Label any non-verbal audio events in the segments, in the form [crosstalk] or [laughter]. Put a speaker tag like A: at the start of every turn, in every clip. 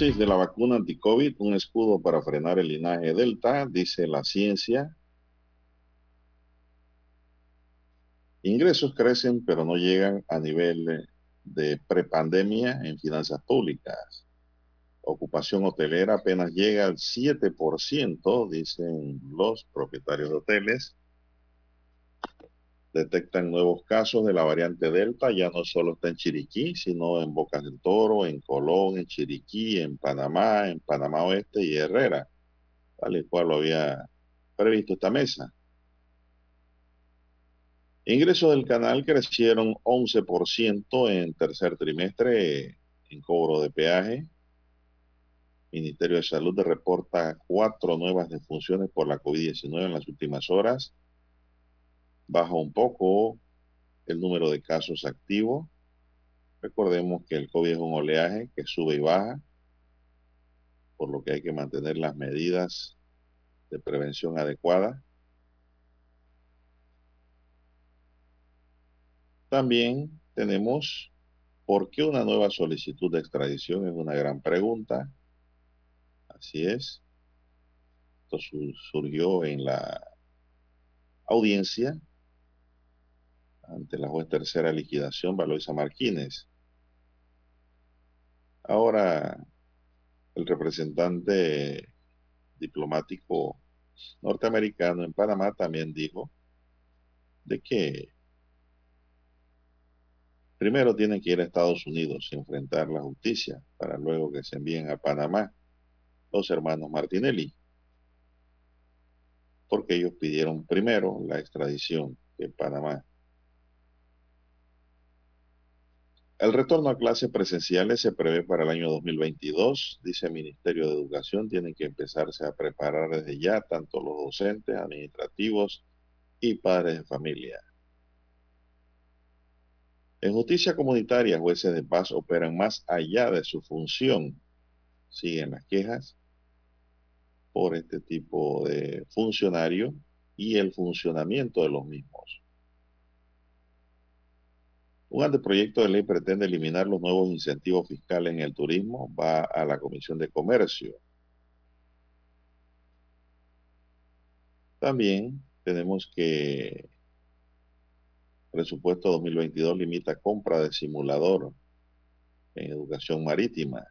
A: De la vacuna anti-COVID, un escudo para frenar el linaje Delta, dice la ciencia. Ingresos crecen, pero no llegan a nivel de prepandemia en finanzas públicas. Ocupación hotelera apenas llega al 7%, dicen los propietarios de hoteles. Detectan nuevos casos de la variante Delta, ya no solo está en Chiriquí, sino en Bocas del Toro, en Colón, en Chiriquí, en Panamá, en Panamá Oeste y Herrera, tal y cual lo había previsto esta mesa. Ingresos del canal crecieron 11% en tercer trimestre en cobro de peaje. Ministerio de Salud reporta cuatro nuevas defunciones por la COVID-19 en las últimas horas. Baja un poco el número de casos activos. Recordemos que el COVID es un oleaje que sube y baja, por lo que hay que mantener las medidas de prevención adecuadas. También tenemos por qué una nueva solicitud de extradición es una gran pregunta. Así es. Esto surgió en la audiencia ante la juez tercera liquidación, Valoisa Martínez. Ahora, el representante diplomático norteamericano en Panamá también dijo de que Primero tienen que ir a Estados Unidos y enfrentar la justicia para luego que se envíen a Panamá los hermanos Martinelli. Porque ellos pidieron primero la extradición de Panamá. El retorno a clases presenciales se prevé para el año 2022, dice el Ministerio de Educación. Tienen que empezarse a preparar desde ya tanto los docentes, administrativos y padres de familia. En justicia comunitaria, jueces de paz operan más allá de su función. Siguen las quejas por este tipo de funcionario y el funcionamiento de los mismos. Un anteproyecto de ley pretende eliminar los nuevos incentivos fiscales en el turismo. Va a la Comisión de Comercio. También tenemos que Presupuesto 2022 limita compra de simulador en educación marítima.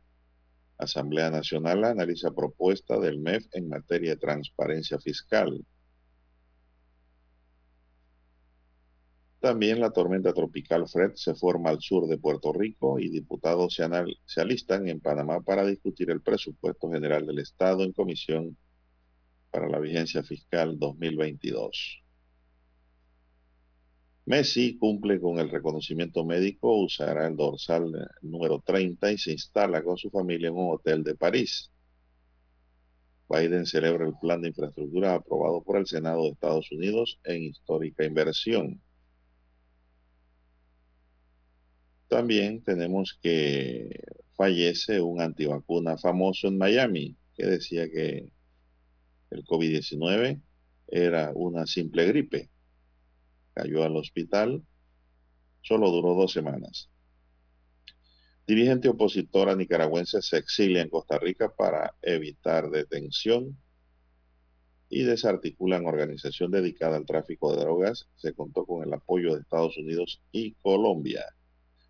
A: Asamblea Nacional analiza propuesta del MEF en materia de transparencia fiscal. También la tormenta tropical Fred se forma al sur de Puerto Rico y diputados se, se alistan en Panamá para discutir el presupuesto general del Estado en comisión para la vigencia fiscal 2022. Messi cumple con el reconocimiento médico, usará el dorsal número 30 y se instala con su familia en un hotel de París. Biden celebra el plan de infraestructura aprobado por el Senado de Estados Unidos en histórica inversión. También tenemos que fallece un antivacuna famoso en Miami que decía que el COVID-19 era una simple gripe cayó al hospital, solo duró dos semanas. Dirigente opositora nicaragüense se exilia en Costa Rica para evitar detención y desarticulan organización dedicada al tráfico de drogas. Se contó con el apoyo de Estados Unidos y Colombia.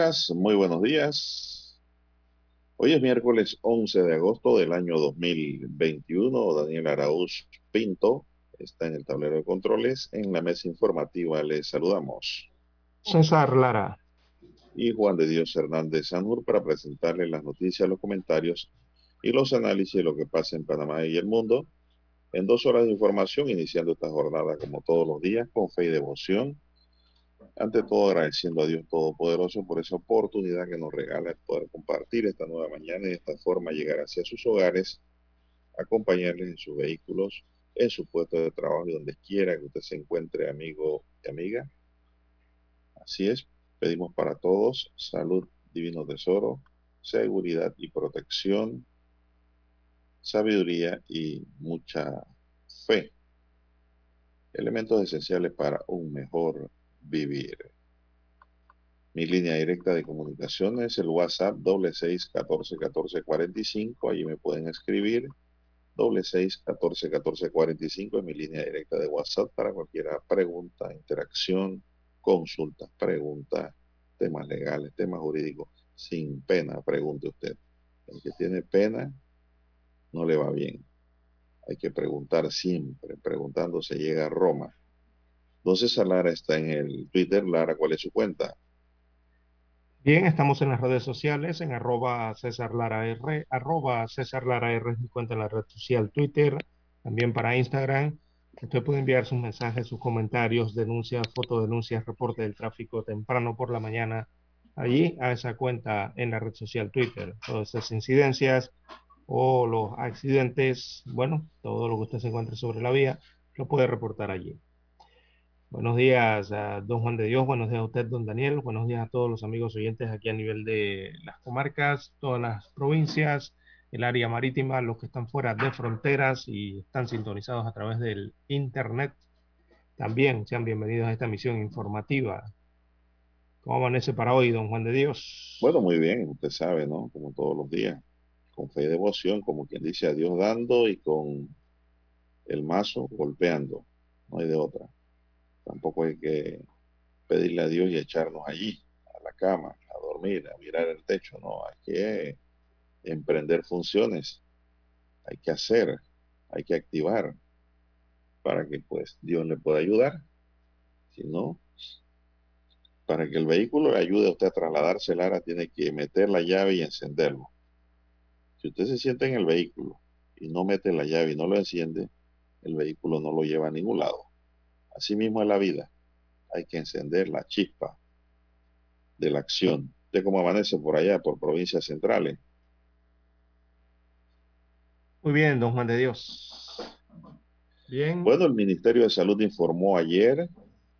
A: Amigas, muy buenos días. Hoy es miércoles 11 de agosto del año 2021. Daniel Araúz Pinto está en el tablero de controles. En la mesa informativa les saludamos.
B: César Lara.
A: Y Juan de Dios Hernández Sanur para presentarles las noticias, los comentarios y los análisis de lo que pasa en Panamá y el mundo. En dos horas de información, iniciando esta jornada como todos los días, con fe y devoción ante todo, agradeciendo a Dios Todopoderoso por esa oportunidad que nos regala de poder compartir esta nueva mañana y de esta forma llegar hacia sus hogares, acompañarles en sus vehículos, en su puesto de trabajo y donde quiera que usted se encuentre, amigo y amiga. Así es, pedimos para todos salud, divino tesoro, seguridad y protección, sabiduría y mucha fe. Elementos esenciales para un mejor vivir. Mi línea directa de comunicación es el WhatsApp doble seis catorce catorce cuarenta y cinco. Allí me pueden escribir. Doble seis catorce catorce cuarenta y cinco es mi línea directa de WhatsApp para cualquier pregunta, interacción, consulta, pregunta, temas legales, temas jurídicos. Sin pena, pregunte usted. El que tiene pena no le va bien. Hay que preguntar siempre. Preguntando se llega a Roma. Entonces, Lara está en el Twitter. Lara, ¿cuál es su cuenta?
B: Bien, estamos en las redes sociales, en arroba César Lara R, arroba César Lara R es mi cuenta en la red social Twitter, también para Instagram. Usted puede enviar sus mensajes, sus comentarios, denuncias, fotodenuncias, reporte del tráfico temprano por la mañana, allí a esa cuenta en la red social Twitter. Todas esas incidencias o los accidentes, bueno, todo lo que usted se encuentre sobre la vía, lo puede reportar allí. Buenos días a don Juan de Dios, buenos días a usted, don Daniel, buenos días a todos los amigos oyentes aquí a nivel de las comarcas, todas las provincias, el área marítima, los que están fuera de fronteras y están sintonizados a través del Internet. También sean bienvenidos a esta misión informativa. ¿Cómo amanece para hoy, don Juan de Dios?
A: Bueno, muy bien, usted sabe, ¿no? Como todos los días, con fe y devoción, como quien dice a Dios dando y con el mazo golpeando, no hay de otra. Tampoco hay que pedirle a Dios y echarnos allí, a la cama, a dormir, a mirar el techo. No, hay que emprender funciones, hay que hacer, hay que activar para que pues Dios le pueda ayudar. Si no, para que el vehículo le ayude a usted a trasladarse, Lara, tiene que meter la llave y encenderlo. Si usted se sienta en el vehículo y no mete la llave y no lo enciende, el vehículo no lo lleva a ningún lado. Así mismo es la vida. Hay que encender la chispa de la acción. ¿De cómo amanece por allá, por provincias centrales?
B: Muy bien, don Juan de Dios. Bien.
A: Bueno, el Ministerio de Salud informó ayer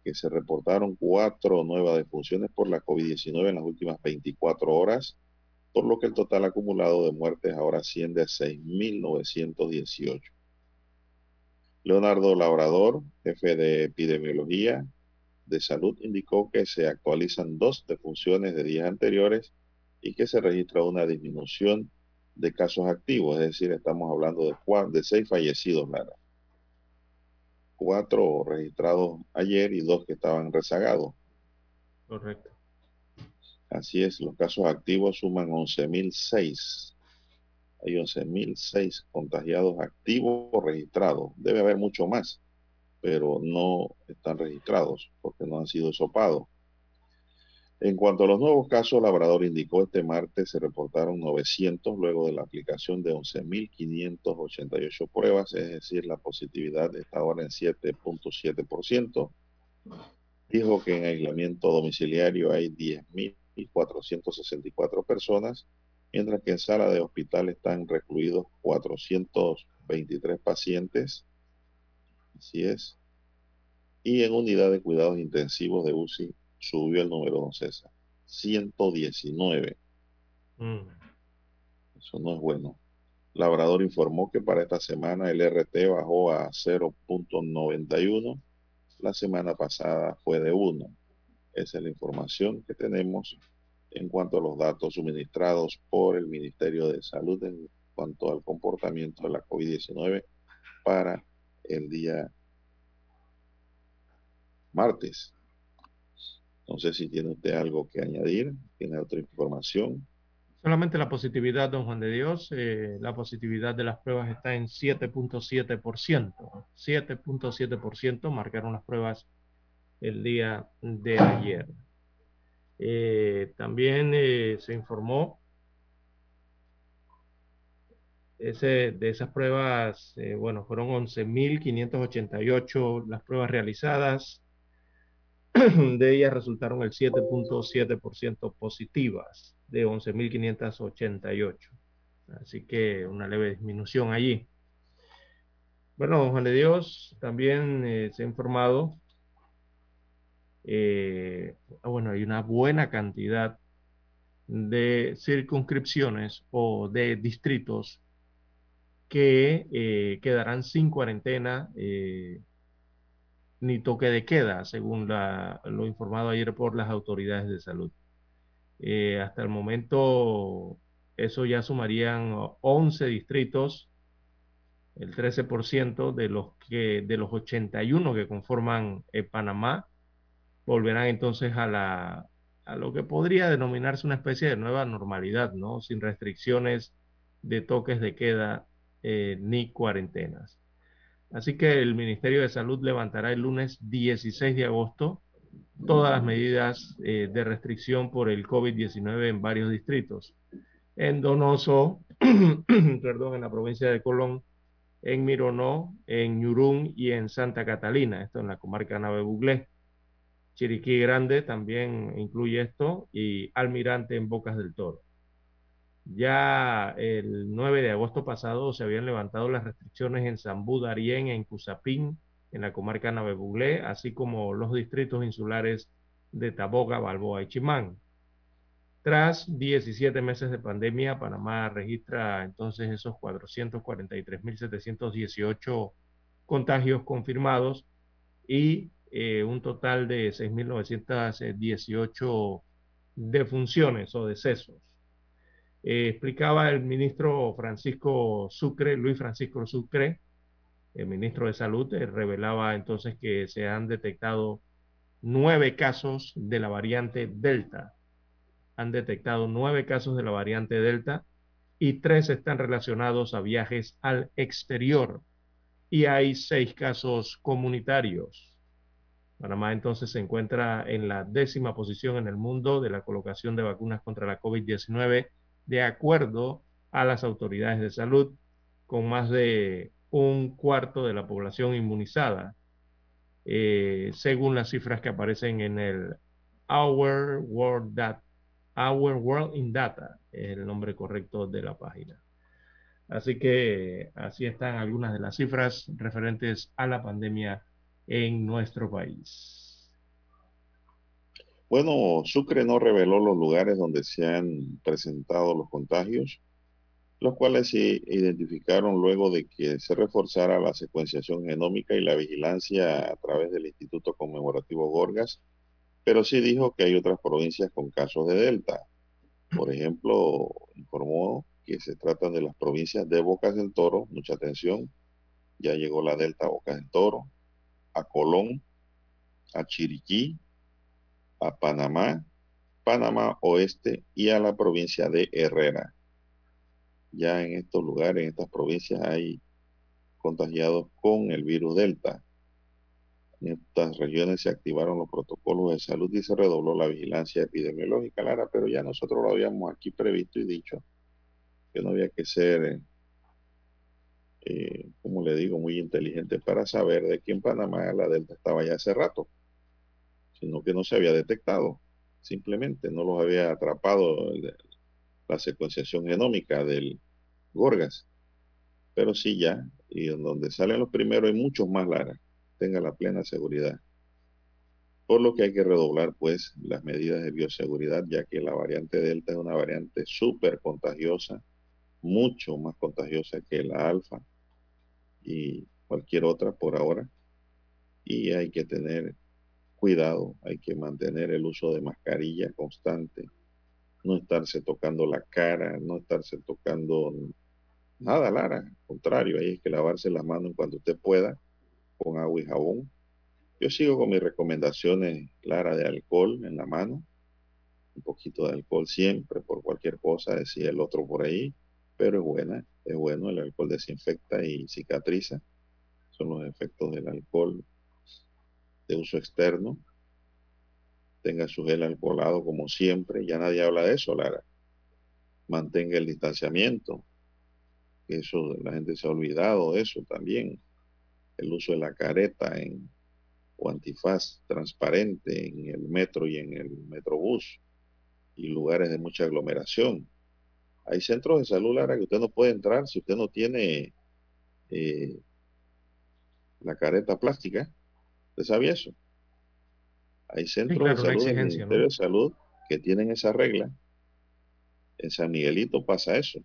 A: que se reportaron cuatro nuevas defunciones por la COVID-19 en las últimas 24 horas, por lo que el total acumulado de muertes ahora asciende a 6.918. Leonardo Labrador, jefe de epidemiología de salud, indicó que se actualizan dos defunciones de días anteriores y que se registra una disminución de casos activos, es decir, estamos hablando de, cuatro, de seis fallecidos, Lara. Cuatro registrados ayer y dos que estaban rezagados.
B: Correcto.
A: Así es, los casos activos suman 11.006. Hay 11.006 contagiados activos registrados. Debe haber mucho más, pero no están registrados porque no han sido sopados. En cuanto a los nuevos casos, Labrador indicó este martes se reportaron 900 luego de la aplicación de 11.588 pruebas, es decir, la positividad está ahora en 7.7%. Dijo que en aislamiento domiciliario hay 10.464 personas, mientras que en sala de hospital están recluidos 423 pacientes. Así es. Y en unidad de cuidados intensivos de UCI subió el número, don César. 119. Mm. Eso no es bueno. Labrador informó que para esta semana el RT bajó a 0.91. La semana pasada fue de 1. Esa es la información que tenemos en cuanto a los datos suministrados por el Ministerio de Salud en cuanto al comportamiento de la COVID-19 para el día martes. No sé si tiene usted algo que añadir, tiene otra información.
B: Solamente la positividad, don Juan de Dios, eh, la positividad de las pruebas está en 7.7%. 7.7% marcaron las pruebas el día de ayer. Eh, también eh, se informó ese, de esas pruebas, bueno, fueron 11.588 las pruebas realizadas, [clears throat] de ellas resultaron el 7.7% positivas de 11.588. Así que una leve disminución allí. Bueno, Juan de Dios también eh, se ha informado. Eh, bueno, hay una buena cantidad de circunscripciones o de distritos que eh, quedarán sin cuarentena ni toque de queda, según lo informado ayer por las autoridades de salud. Eh, hasta el momento, eso ya sumarían 11 distritos, el 13% de los, que, de los 81 que conforman eh, Panamá, volverán entonces a, la, a lo que podría denominarse una especie de nueva normalidad, ¿no? Sin restricciones de toques de queda eh, ni cuarentenas. Así que el Ministerio de Salud levantará el lunes 16 de agosto todas las medidas eh, de restricción por el COVID-19 en varios distritos. En Donoso, [clears throat] perdón, en la provincia de Colón, en Mironó, en Ñurún y en Santa Catalina, esto en la comarca Nave Buglé. Chiriquí Grande también incluye esto y Almirante en Bocas del Toro. Ya el 9 de agosto pasado se habían levantado las restricciones en Zambú, Darién, en Cusapín, en la comarca Navebuglé, así como los distritos insulares de Taboga, Balboa y Chimán. Tras 17 meses de pandemia, Panamá registra entonces esos 443.718 contagios confirmados y eh, un total de 6.918 defunciones o decesos. Eh, explicaba el ministro Francisco Sucre, Luis Francisco Sucre, el ministro de Salud, eh, revelaba entonces que se han detectado nueve casos de la variante Delta. Han detectado nueve casos de la variante Delta y tres están relacionados a viajes al exterior y hay seis casos comunitarios. Panamá entonces se encuentra en la décima posición en el mundo de la colocación de vacunas contra la COVID-19 de acuerdo a las autoridades de salud, con más de un cuarto de la población inmunizada, eh, según las cifras que aparecen en el Our World, Our World in Data, es el nombre correcto de la página. Así que así están algunas de las cifras referentes a la pandemia en nuestro país.
A: Bueno, Sucre no reveló los lugares donde se han presentado los contagios, los cuales se identificaron luego de que se reforzara la secuenciación genómica y la vigilancia a través del Instituto Conmemorativo Gorgas, pero sí dijo que hay otras provincias con casos de Delta. Por ejemplo, informó que se tratan de las provincias de Bocas del Toro, mucha atención, ya llegó la Delta Bocas del Toro, a Colón, a Chiriquí, a Panamá, Panamá Oeste y a la provincia de Herrera. Ya en estos lugares, en estas provincias, hay contagiados con el virus Delta. En estas regiones se activaron los protocolos de salud y se redobló la vigilancia epidemiológica, Lara, pero ya nosotros lo habíamos aquí previsto y dicho que no había que ser, eh, como le digo, muy inteligente para saber de que en Panamá la Delta estaba ya hace rato, sino que no se había detectado, simplemente no los había atrapado la secuenciación genómica del Gorgas, pero sí ya, y en donde salen los primeros hay muchos más, Lara tenga la plena seguridad. Por lo que hay que redoblar pues las medidas de bioseguridad, ya que la variante Delta es una variante súper contagiosa, mucho más contagiosa que la alfa y cualquier otra por ahora. Y hay que tener cuidado, hay que mantener el uso de mascarilla constante, no estarse tocando la cara, no estarse tocando nada, Lara, al contrario, hay que lavarse las manos cuando usted pueda con agua y jabón. Yo sigo con mis recomendaciones claras de alcohol en la mano, un poquito de alcohol siempre por cualquier cosa, decía el otro por ahí, pero es buena, es bueno, el alcohol desinfecta y cicatriza, son los efectos del alcohol de uso externo. Tenga su gel alcoholado como siempre, ya nadie habla de eso, Lara. Mantenga el distanciamiento, eso la gente se ha olvidado de eso también el uso de la careta en, o antifaz transparente en el metro y en el metrobús y lugares de mucha aglomeración. Hay centros de salud, Lara, que usted no puede entrar si usted no tiene eh, la careta plástica. ¿Usted sabía eso? Hay centros de salud del Ministerio de Salud que tienen esa regla. En San Miguelito pasa eso.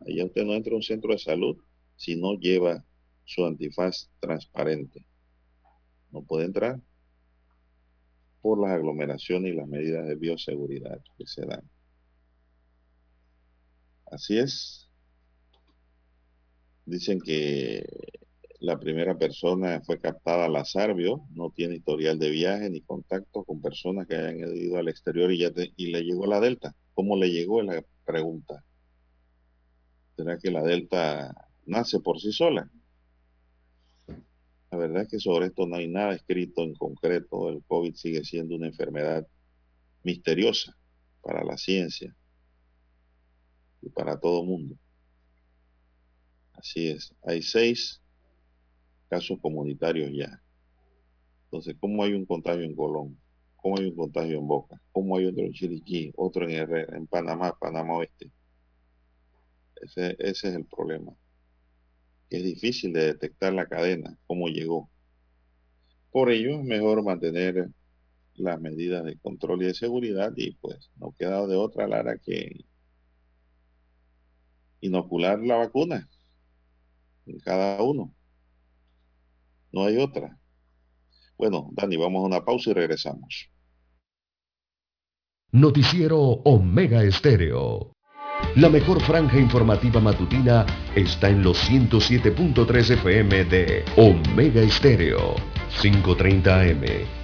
A: Allá usted no entra a un centro de salud si no lleva su antifaz transparente. No puede entrar por las aglomeraciones y las medidas de bioseguridad que se dan. Así es. Dicen que la primera persona fue captada al azar, no tiene historial de viaje ni contacto con personas que hayan ido al exterior y, ya y le llegó la Delta. ¿Cómo le llegó? Es la pregunta. ¿Será que la Delta nace por sí sola? La verdad es que sobre esto no hay nada escrito en concreto. El COVID sigue siendo una enfermedad misteriosa para la ciencia para todo mundo. Así es. Hay seis casos comunitarios ya. Entonces, ¿cómo hay un contagio en Colón? ¿Cómo hay un contagio en Boca? ¿Cómo hay otro en Chiriquí? Otro en, en Panamá, Panamá Oeste. Ese, ese es el problema es difícil de detectar la cadena, cómo llegó. Por ello es mejor mantener las medidas de control y de seguridad y pues no queda de otra, Lara, que inocular la vacuna en cada uno. No hay otra. Bueno, Dani, vamos a una pausa y regresamos.
C: Noticiero Omega Estéreo. La mejor franja informativa matutina está en los 107.3 FM de Omega Estéreo. 5.30 AM.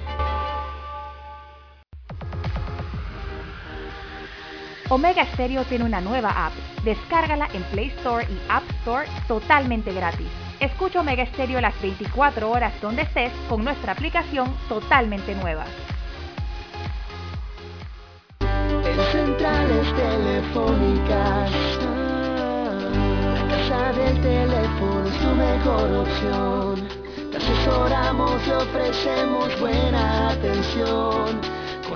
D: Omega Stereo tiene una nueva app. Descárgala en Play Store y App Store totalmente gratis. Escucha Omega Stereo las 24 horas donde estés con nuestra aplicación totalmente nueva.
E: En centrales telefónicas, asesoramos ofrecemos buena atención.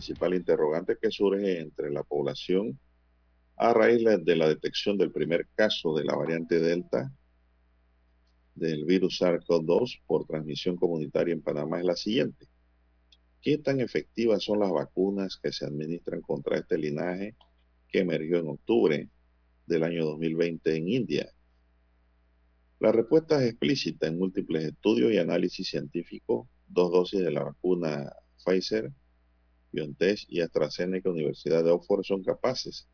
A: Principal interrogante que surge entre la población a raíz de la detección del primer caso de la variante Delta del virus SARS-CoV-2 por transmisión comunitaria en Panamá es la siguiente. ¿Qué tan efectivas son las vacunas que se administran contra este linaje que emergió en octubre del año 2020 en India? La respuesta es explícita en múltiples estudios y análisis científicos. Dos dosis de la vacuna Pfizer BioNTech y AstraZeneca Universidad de Oxford son capaces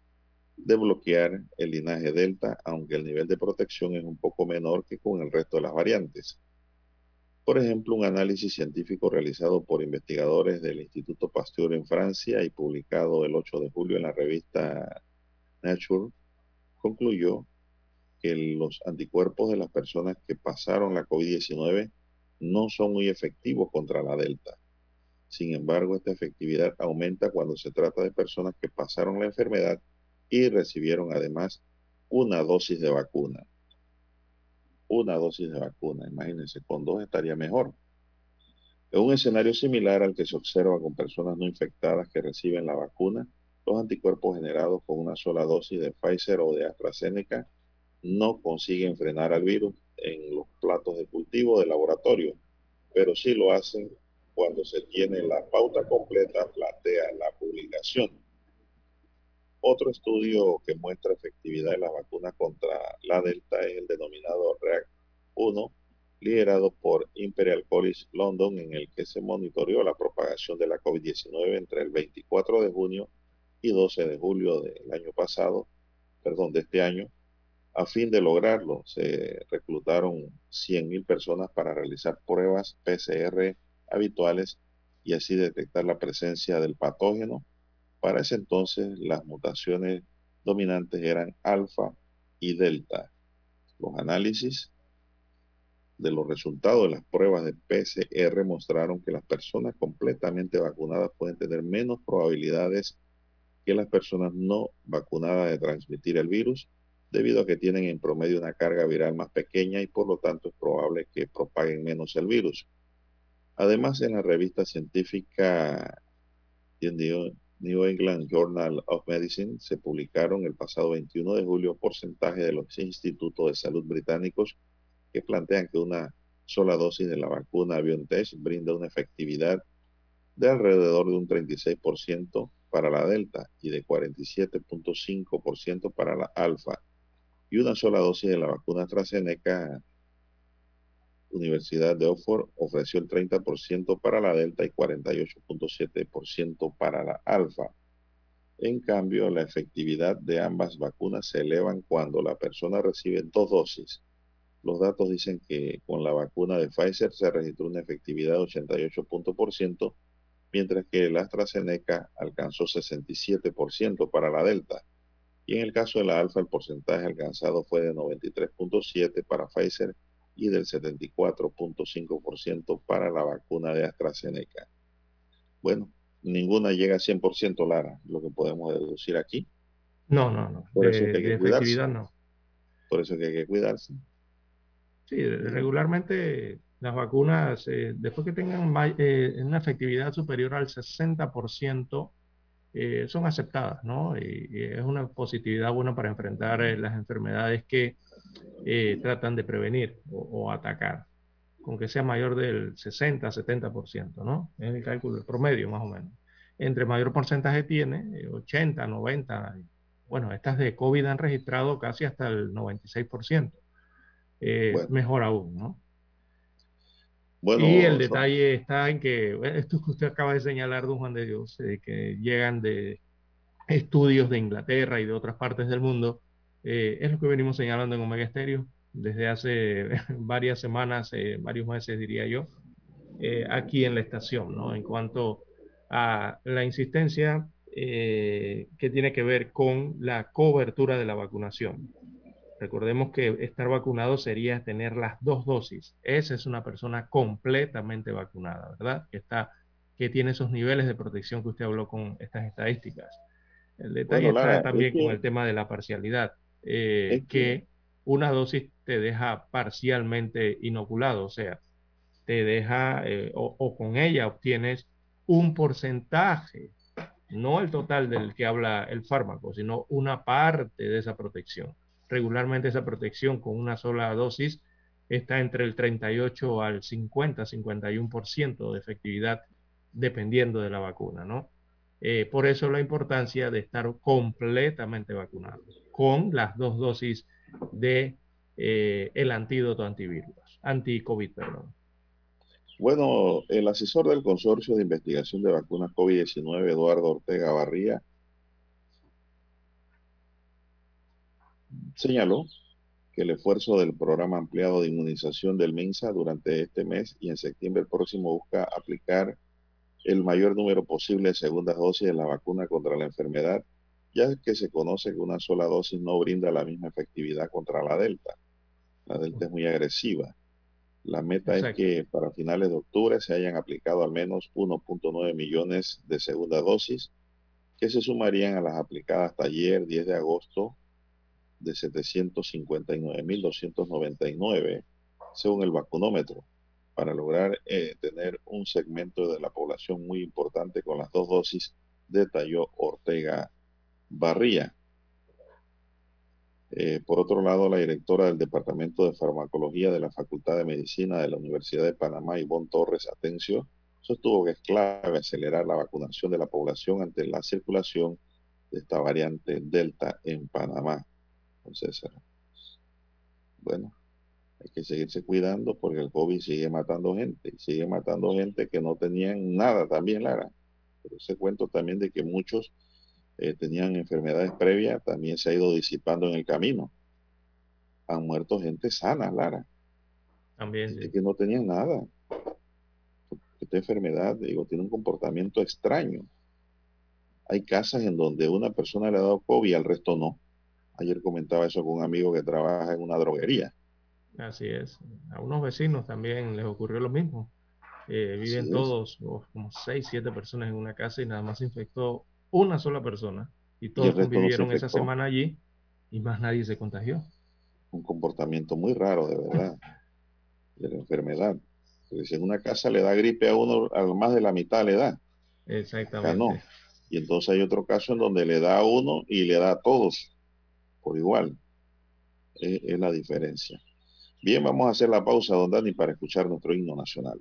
A: de bloquear el linaje Delta, aunque el nivel de protección es un poco menor que con el resto de las variantes. Por ejemplo, un análisis científico realizado por investigadores del Instituto Pasteur en Francia y publicado el 8 de julio en la revista Nature concluyó que los anticuerpos de las personas que pasaron la COVID-19 no son muy efectivos contra la Delta. Sin embargo, esta efectividad aumenta cuando se trata de personas que pasaron la enfermedad y recibieron además una dosis de vacuna. Una dosis de vacuna, imagínense, con dos estaría mejor. En un escenario similar al que se observa con personas no infectadas que reciben la vacuna, los anticuerpos generados con una sola dosis de Pfizer o de AstraZeneca no consiguen frenar al virus en los platos de cultivo de laboratorio, pero sí lo hacen cuando se tiene la pauta completa, plantea la publicación. Otro estudio que muestra efectividad de las vacunas contra la Delta es el denominado REACT-1, liderado por Imperial College London, en el que se monitoreó la propagación de la COVID-19 entre el 24 de junio y 12 de julio del año pasado, perdón, de este año. A fin de lograrlo, se reclutaron 100.000 personas para realizar pruebas PCR habituales y así detectar la presencia del patógeno. Para ese entonces las mutaciones dominantes eran alfa y delta. Los análisis de los resultados de las pruebas de PCR mostraron que las personas completamente vacunadas pueden tener menos probabilidades que las personas no vacunadas de transmitir el virus, debido a que tienen en promedio una carga viral más pequeña y por lo tanto es probable que propaguen menos el virus. Además, en la revista científica New England Journal of Medicine se publicaron el pasado 21 de julio porcentaje de los institutos de salud británicos que plantean que una sola dosis de la vacuna BioNTech brinda una efectividad de alrededor de un 36% para la Delta y de 47.5% para la Alfa. Y una sola dosis de la vacuna AstraZeneca Universidad de Oxford ofreció el 30% para la Delta y 48.7% para la Alfa. En cambio, la efectividad de ambas vacunas se elevan cuando la persona recibe dos dosis. Los datos dicen que con la vacuna de Pfizer se registró una efectividad de 88%, mientras que el AstraZeneca alcanzó 67% para la Delta. Y en el caso de la Alfa, el porcentaje alcanzado fue de 93.7 para Pfizer y del 74.5% para la vacuna de AstraZeneca. Bueno, ninguna llega a 100% Lara, lo que podemos deducir aquí.
B: No, no, no.
A: Por eso que hay que cuidarse. No. Por eso que hay que cuidarse.
B: Sí, regularmente las vacunas, eh, después que tengan eh, una efectividad superior al 60%, eh, son aceptadas, ¿no? Y, es una positividad buena para enfrentar las enfermedades que eh, tratan de prevenir o, atacar, con que sea mayor del 60, 70%, ¿no? Es el cálculo, el promedio más o menos. Entre mayor porcentaje tiene, 80, eh, 90, bueno, estas de COVID han registrado casi hasta el 96%. Eh, mejor aún, ¿no? Y el detalle está en que esto que usted acaba de señalar, don Juan de Dios, que llegan de estudios de Inglaterra y de otras partes del mundo, eh, es lo que venimos señalando en Omega Stereo desde hace [laughs] varias semanas, eh, varios meses diría yo, aquí en la estación, ¿no? En cuanto a la insistencia que tiene que ver con la cobertura de la vacunación. Recordemos que estar vacunado sería tener las dos dosis. Esa es una persona completamente vacunada, ¿verdad? Que, está, que tiene esos niveles de protección que usted habló con estas estadísticas. El detalle está también con el tema de la parcialidad, eh, que una dosis te deja parcialmente inoculado, o sea, te deja eh, o con ella obtienes un porcentaje, no el total del que habla el fármaco, sino una parte de esa protección regularmente esa protección con una sola dosis está entre el 38 al 50, 51% de efectividad dependiendo de la vacuna, ¿no? Eh, por eso la importancia de estar completamente vacunado con las dos dosis de eh, el antídoto antivirus, anti-COVID, perdón.
A: Bueno, el asesor del Consorcio de Investigación de Vacunas COVID-19, Eduardo Ortega Barría, señaló que el esfuerzo del programa ampliado de inmunización del MINSA durante este mes y en septiembre próximo busca aplicar el mayor número posible de segundas dosis de la vacuna contra la enfermedad, ya que se conoce que una sola dosis no brinda la misma efectividad contra la Delta. La Delta es muy agresiva. La meta es que para finales de octubre se hayan aplicado al menos 1.9 millones de segundas dosis, que se sumarían a las aplicadas hasta ayer, 10 de agosto, de 759.299 según el vacunómetro, para lograr eh, tener un segmento de la población muy importante con las dos dosis, detalló Ortega Barría. Eh, por otro lado, la directora del Departamento de Farmacología de la Facultad de Medicina de la Universidad de Panamá, Ivonne Torres Atencio, sostuvo que es clave acelerar la vacunación de la población ante la circulación de esta variante Delta en Panamá. César. Bueno, hay que seguirse cuidando porque el COVID sigue matando gente y sigue matando gente que no tenían nada también, Lara. Pero ese cuento también de que muchos eh, tenían enfermedades previas también se ha ido disipando en el camino. Han muerto gente sana, Lara.
B: También.
A: que no tenían nada. Esta enfermedad, digo, tiene un comportamiento extraño. Hay casas en donde una persona le ha dado COVID y al resto no. Ayer comentaba eso con un amigo que trabaja en una droguería.
B: Así es. A unos vecinos también les ocurrió lo mismo. Eh, viven todos, como seis, siete personas en una casa y nada más se infectó una sola persona. Y todos vivieron esa semana allí y más nadie se contagió.
A: Un comportamiento muy raro, de verdad, [laughs] de la enfermedad. Porque si en una casa le da gripe a uno, a más de la mitad le da.
B: Exactamente.
A: Y entonces hay otro caso en donde le da a uno y le da a todos por igual. Es, la diferencia. Bien, vamos a hacer la pausa, don Dani, para escuchar nuestro himno nacional.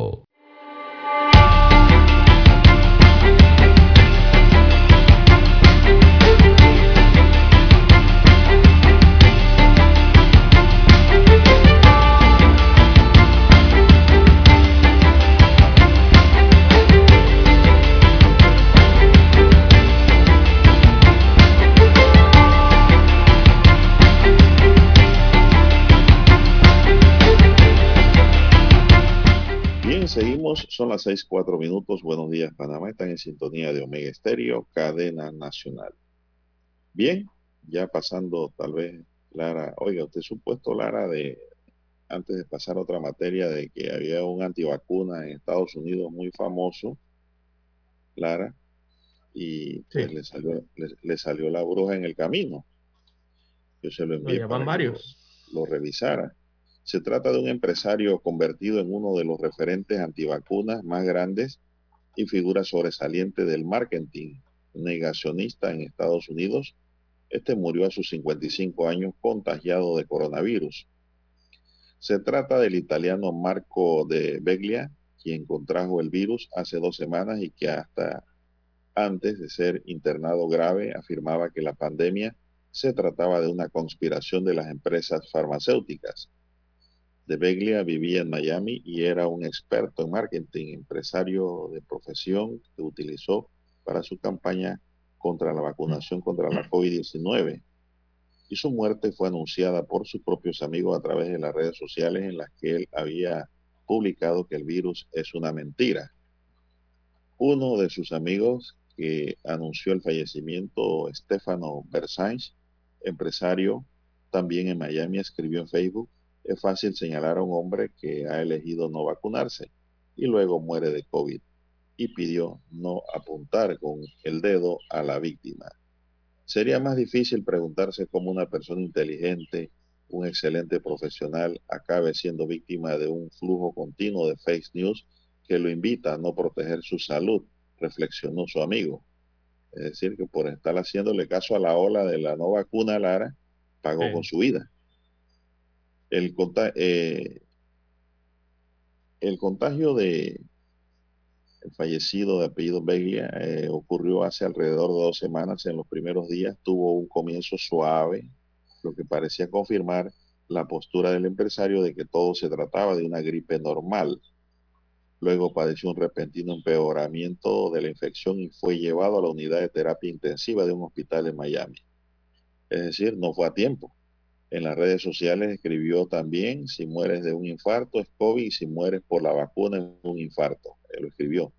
A: Las seis, cuatro minutos. Buenos días, Panamá. Están en sintonía de Omega Estéreo, cadena nacional. Bien, ya pasando tal vez, Lara, oiga, usted supuesto, Lara, de antes de pasar a otra materia, de que había un antivacuna en Estados Unidos muy famoso, Lara, y pues le, salió, le, salió la bruja en el camino. Yo se lo envié para varios. lo revisara. Se trata de un empresario convertido en uno de los referentes antivacunas más grandes y figura sobresaliente del marketing negacionista en Estados Unidos. Este murió a sus 55 años contagiado de coronavirus. Se trata del italiano Marco de Beglia, quien contrajo el virus hace dos semanas y que hasta antes de ser internado grave afirmaba que la pandemia se trataba de una conspiración de las empresas farmacéuticas de Beglia vivía en Miami y era un experto en marketing, empresario de profesión que utilizó para su campaña contra la vacunación contra la COVID-19. Y su muerte fue anunciada por sus propios amigos a través de las redes sociales en las que él había publicado que el virus es una mentira. Uno de sus amigos que anunció el fallecimiento, Stefano Versailles, empresario también en Miami, escribió en Facebook es fácil señalar a un hombre que ha elegido no vacunarse y luego muere de COVID y pidió no apuntar con el dedo a la víctima. Sería más difícil preguntarse cómo una persona inteligente, un excelente profesional, acabe siendo víctima de un flujo continuo de fake news que lo invita a no proteger su salud, reflexionó su amigo. Es decir, que por estar haciéndole caso a la ola de la no vacuna Lara, pagó con su vida. El, eh, el contagio de el fallecido de apellido Beglia eh, ocurrió hace alrededor de dos semanas. En los primeros días tuvo un comienzo suave, lo que parecía confirmar la postura del empresario de que todo se trataba de una gripe normal. Luego padeció un repentino empeoramiento de la infección y fue llevado a la unidad de terapia intensiva de un hospital en Miami. Es decir, no fue a tiempo. En las redes sociales escribió también, si mueres de un infarto es COVID y si mueres por la vacuna es un infarto. Él lo escribió.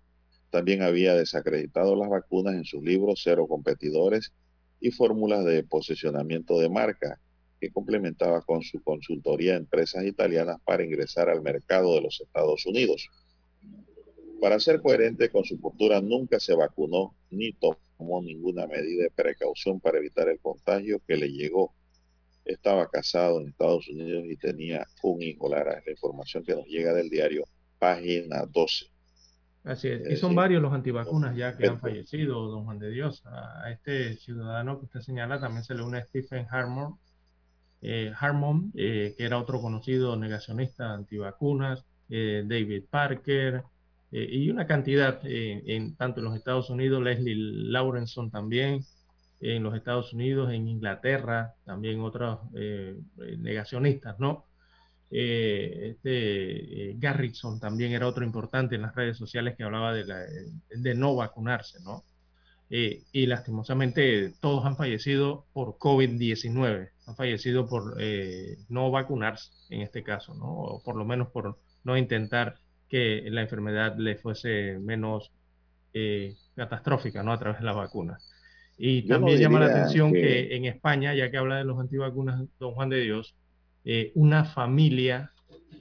A: También había desacreditado las vacunas en sus libros Cero Competidores y Fórmulas de Posicionamiento de Marca, que complementaba con su consultoría a empresas italianas para ingresar al mercado de los Estados Unidos. Para ser coherente con su postura, nunca se vacunó ni tomó ninguna medida de precaución para evitar el contagio que le llegó estaba casado en Estados Unidos y tenía un hijo, Lara. Es la información que nos llega del diario, página 12.
B: Así es. y son varios los antivacunas ya que han fallecido, don Juan de Dios. A, este ciudadano que usted señala también se le une Stephen Harmon, eh, Harmon eh, que era otro conocido negacionista antivacunas, eh, David Parker, y una cantidad en tanto en los Estados Unidos, Leslie Lawrenson también, en los Estados Unidos, en Inglaterra, también otros eh, negacionistas, ¿no? Eh, este, eh, Garrison también era otro importante en las redes sociales que hablaba de, de no vacunarse, ¿no? y lastimosamente todos han fallecido por COVID-19, han fallecido por no vacunarse en este caso, ¿no? O por lo menos por no intentar que la enfermedad le fuese menos catastrófica, ¿no? A través de la vacuna. Y también llama la atención que... en España, ya que habla de los antivacunas, don Juan de Dios, eh, una familia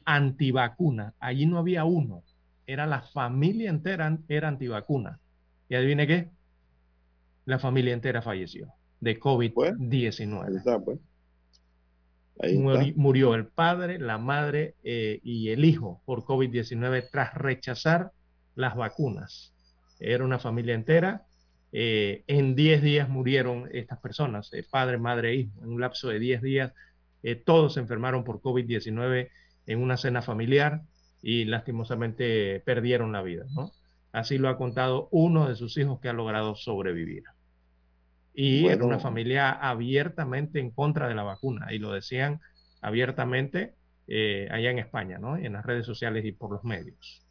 B: antivacuna, allí no había uno, era la familia entera, era antivacuna. ¿Y adivine qué? La familia entera falleció de COVID-19. Pues. Murió el padre, la madre eh, y el hijo por COVID-19 tras rechazar las vacunas. Era una familia entera eh, en 10 días murieron estas personas, eh, padre, madre, hijo. En un lapso de 10 días, eh, todos se enfermaron por COVID-19 en una cena familiar y lastimosamente perdieron la vida, ¿no? Así lo ha contado uno de sus hijos que ha logrado sobrevivir. Y era una familia abiertamente en contra de la vacuna y lo decían abiertamente allá en España, ¿no? En las redes sociales y por los medios.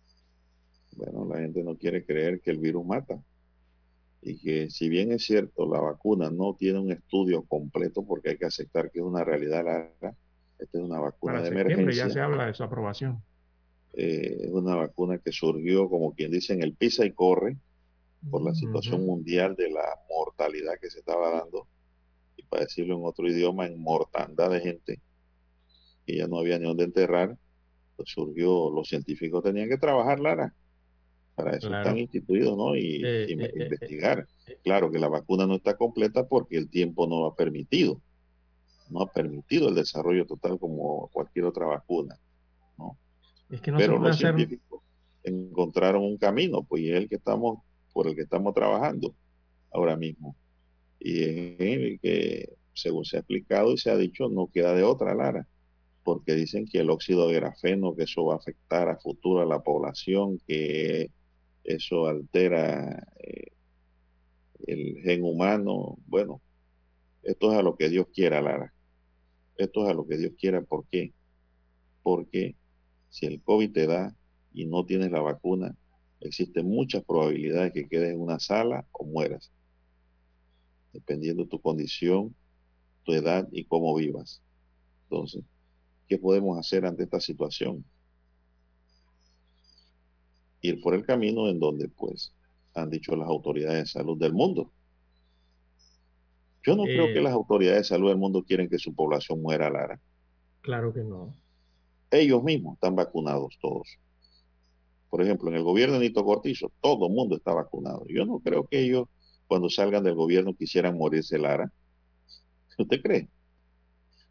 A: Bueno, la gente no quiere creer que el virus mata y que si bien es cierto, la vacuna no tiene un estudio completo porque hay que aceptar que es una realidad larga, esta es una vacuna de emergencia.
B: ya se habla de su aprobación.
A: Eh, es una vacuna que surgió, como quien dice, en el pisa y corre por la situación mundial de la mortalidad que se estaba dando y para decirlo en otro idioma, en mortandad de gente que ya no había ni dónde enterrar, pues surgió, los científicos tenían que trabajar, Lara, para eso están instituidos, ¿no? Y, eh, eh, eh, investigar. claro que la vacuna no está completa porque el tiempo no ha permitido. No ha permitido el desarrollo total como cualquier otra vacuna, ¿no? Es que no Pero los científicos encontraron un camino, pues y es el que estamos, por el que estamos trabajando ahora mismo. Y es el que, según se ha explicado y se ha dicho, no queda de otra, Lara porque dicen que el óxido de grafeno, que eso va a afectar a futuro a la población, que eso altera eh, el gen humano. Bueno, esto es a lo que Dios quiera, Lara. Esto es a lo que Dios quiera. ¿Por qué? Porque si el COVID te da y no tienes la vacuna, existen muchas probabilidades que quedes en una sala o mueras, dependiendo de tu condición, tu edad y cómo vivas. Entonces, ¿qué podemos hacer ante esta situación? Ir por el camino en donde pues han dicho las autoridades de salud del mundo. Yo no creo que eh. las autoridades de salud del mundo quieren que su población muera, Lara.
B: Claro que no.
A: Ellos mismos están vacunados todos. Por ejemplo, en el gobierno de Nito Cortizo, todo el mundo está vacunado. Yo no creo que ellos, cuando salgan del gobierno, quisieran morirse, Lara. ¿Usted cree?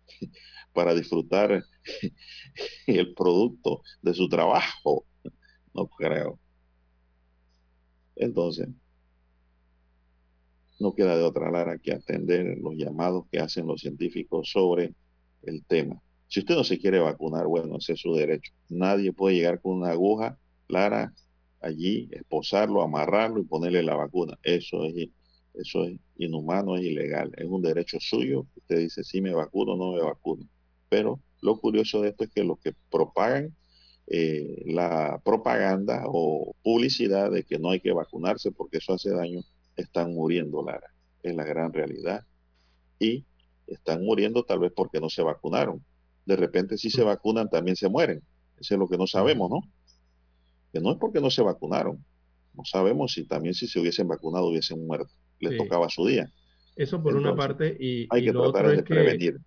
A: [laughs] Para disfrutar [laughs] el producto de su trabajo. No creo. Entonces, no queda de otra Lara que atender los llamados que hacen los científicos sobre el tema. Si usted no se quiere vacunar, bueno, ese es su derecho. Nadie puede llegar con una aguja, Lara, allí, esposarlo, amarrarlo y ponerle la vacuna. Eso es, eso es inhumano, es ilegal. Es un derecho suyo. Usted dice, si me vacuno no me vacuno. Pero lo curioso de esto es que los que propagan eh, la propaganda o publicidad de que no hay que vacunarse porque eso hace daño, están muriendo, Lara. Es la gran realidad. Y están muriendo tal vez porque no se vacunaron. De repente si se vacunan también se mueren. Eso es lo que no sabemos, ¿no? Que no es porque no se vacunaron. No sabemos si también si se hubiesen vacunado hubiesen muerto. Les tocaba su día.
B: Eso por una parte y,
A: hay que tratar de prevenir.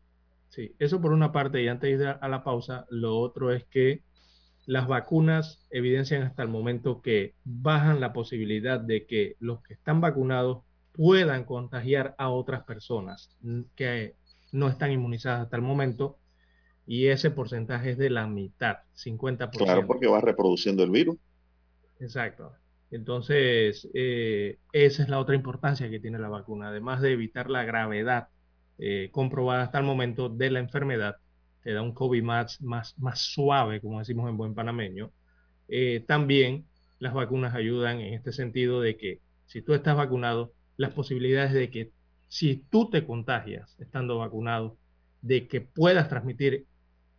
B: Sí, eso por una parte y antes de ir a la pausa, lo otro es que las vacunas evidencian hasta el momento que bajan la posibilidad de que los que están vacunados puedan contagiar a otras personas que no están inmunizadas hasta el momento y ese porcentaje es de la mitad, 50%.
A: Claro, porque va reproduciendo el virus.
B: Exacto. Entonces, eh, esa es la otra importancia que tiene la vacuna, además de evitar la gravedad eh, comprobada hasta el momento de la enfermedad, te da un COVID más, más, más suave, como decimos en buen panameño. Eh, también las vacunas ayudan en este sentido de que si tú estás vacunado, las posibilidades de que si tú te contagias estando vacunado, de que puedas transmitir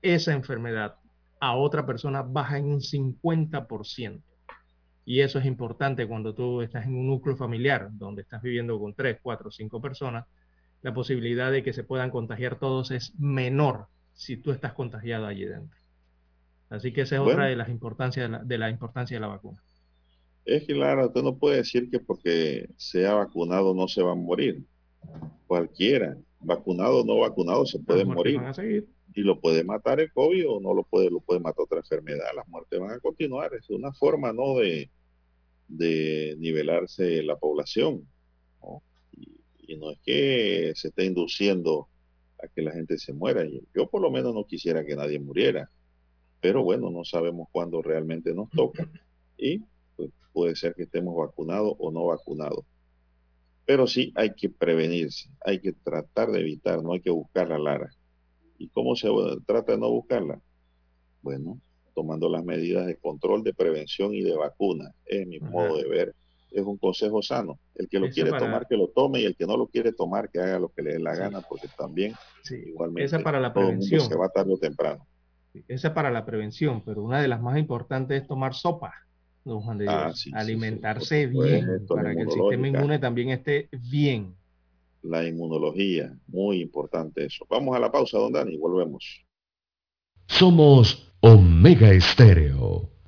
B: esa enfermedad a otra persona baja en un 50%. Y eso es importante cuando tú estás en un núcleo familiar, donde estás viviendo con 3, 4, 5 personas, la posibilidad de que se puedan contagiar todos es menor si tú estás contagiado allí dentro. Así que esa es otra de las importancias de la, importancia de la vacuna.
A: Es que claro, usted no puede decir que porque sea vacunado no se va a morir. Cualquiera, vacunado o no vacunado, se puede morir. Y lo puede matar el COVID o no lo puede, lo puede matar otra enfermedad. Las muertes van a continuar. Es una forma no de, de nivelarse la población. Y, y no es que se esté induciendo que la gente se muera. Yo por lo menos no quisiera que nadie muriera, pero bueno, no sabemos cuándo realmente nos toca y pues, puede ser que estemos vacunados o no vacunados. Pero sí hay que prevenirse, hay que tratar de evitar, no hay que buscar la Lara. ¿Y cómo se trata de no buscarla? Bueno, tomando las medidas de control, de prevención y de vacuna, es mi modo de ver. Es un consejo sano. El que lo quiere tomar, que lo tome, y el que no lo quiere tomar, que haga lo que le dé la gana, porque también, igualmente,
B: esa para la prevención.
A: se va tarde o temprano.
B: Esa es para la prevención, pero una de las más importantes es tomar sopa, don Juan de ah, Dios. Alimentarse bien, para que el sistema inmune también esté bien.
A: La inmunología, muy importante eso. Vamos a la pausa, don Dani, volvemos.
C: Somos Omega Estéreo.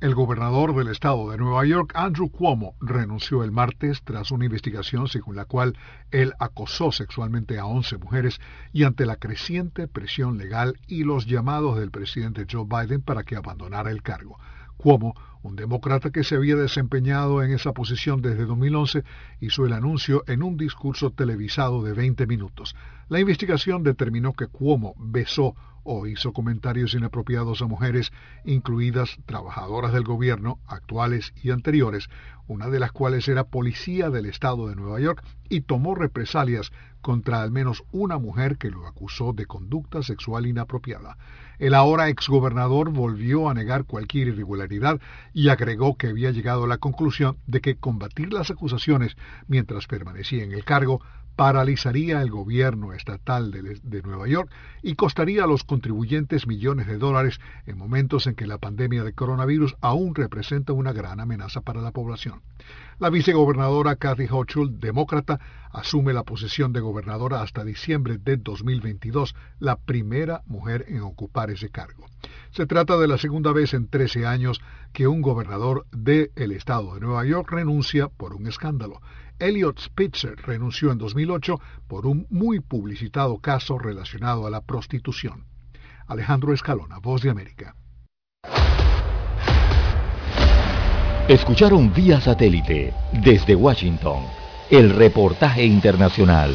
F: El gobernador del estado de Nueva York, Andrew Cuomo, renunció el martes tras una investigación según la cual él acosó sexualmente a 11 mujeres y ante la creciente presión legal y los llamados del presidente Joe Biden para que abandonara el cargo. Cuomo, un demócrata que se había desempeñado en esa posición desde 2011, hizo el anuncio en un discurso televisado de 20 minutos. La investigación determinó que Cuomo besó o hizo comentarios inapropiados a mujeres, incluidas trabajadoras del gobierno, actuales y anteriores, una de las cuales era policía del estado de Nueva York, y tomó represalias contra al menos una mujer que lo acusó de conducta sexual inapropiada. El ahora exgobernador volvió a negar cualquier irregularidad y agregó que había llegado a la conclusión de que combatir las acusaciones mientras permanecía en el cargo paralizaría el gobierno estatal de, Nueva York y costaría a los contribuyentes millones de dólares en momentos en que la pandemia de coronavirus aún representa una gran amenaza para la población. La vicegobernadora Kathy Hochul, demócrata, asume la posición de gobernadora hasta diciembre de 2022, la primera mujer en ocupar ese cargo. Se trata de la segunda vez en 13 años que un gobernador del estado de Nueva York renuncia por un escándalo. Elliot Spitzer renunció en 2008 por un muy publicitado caso relacionado a la prostitución. Alejandro Escalona, Voz de América.
G: Escucharon vía satélite desde Washington el reportaje internacional.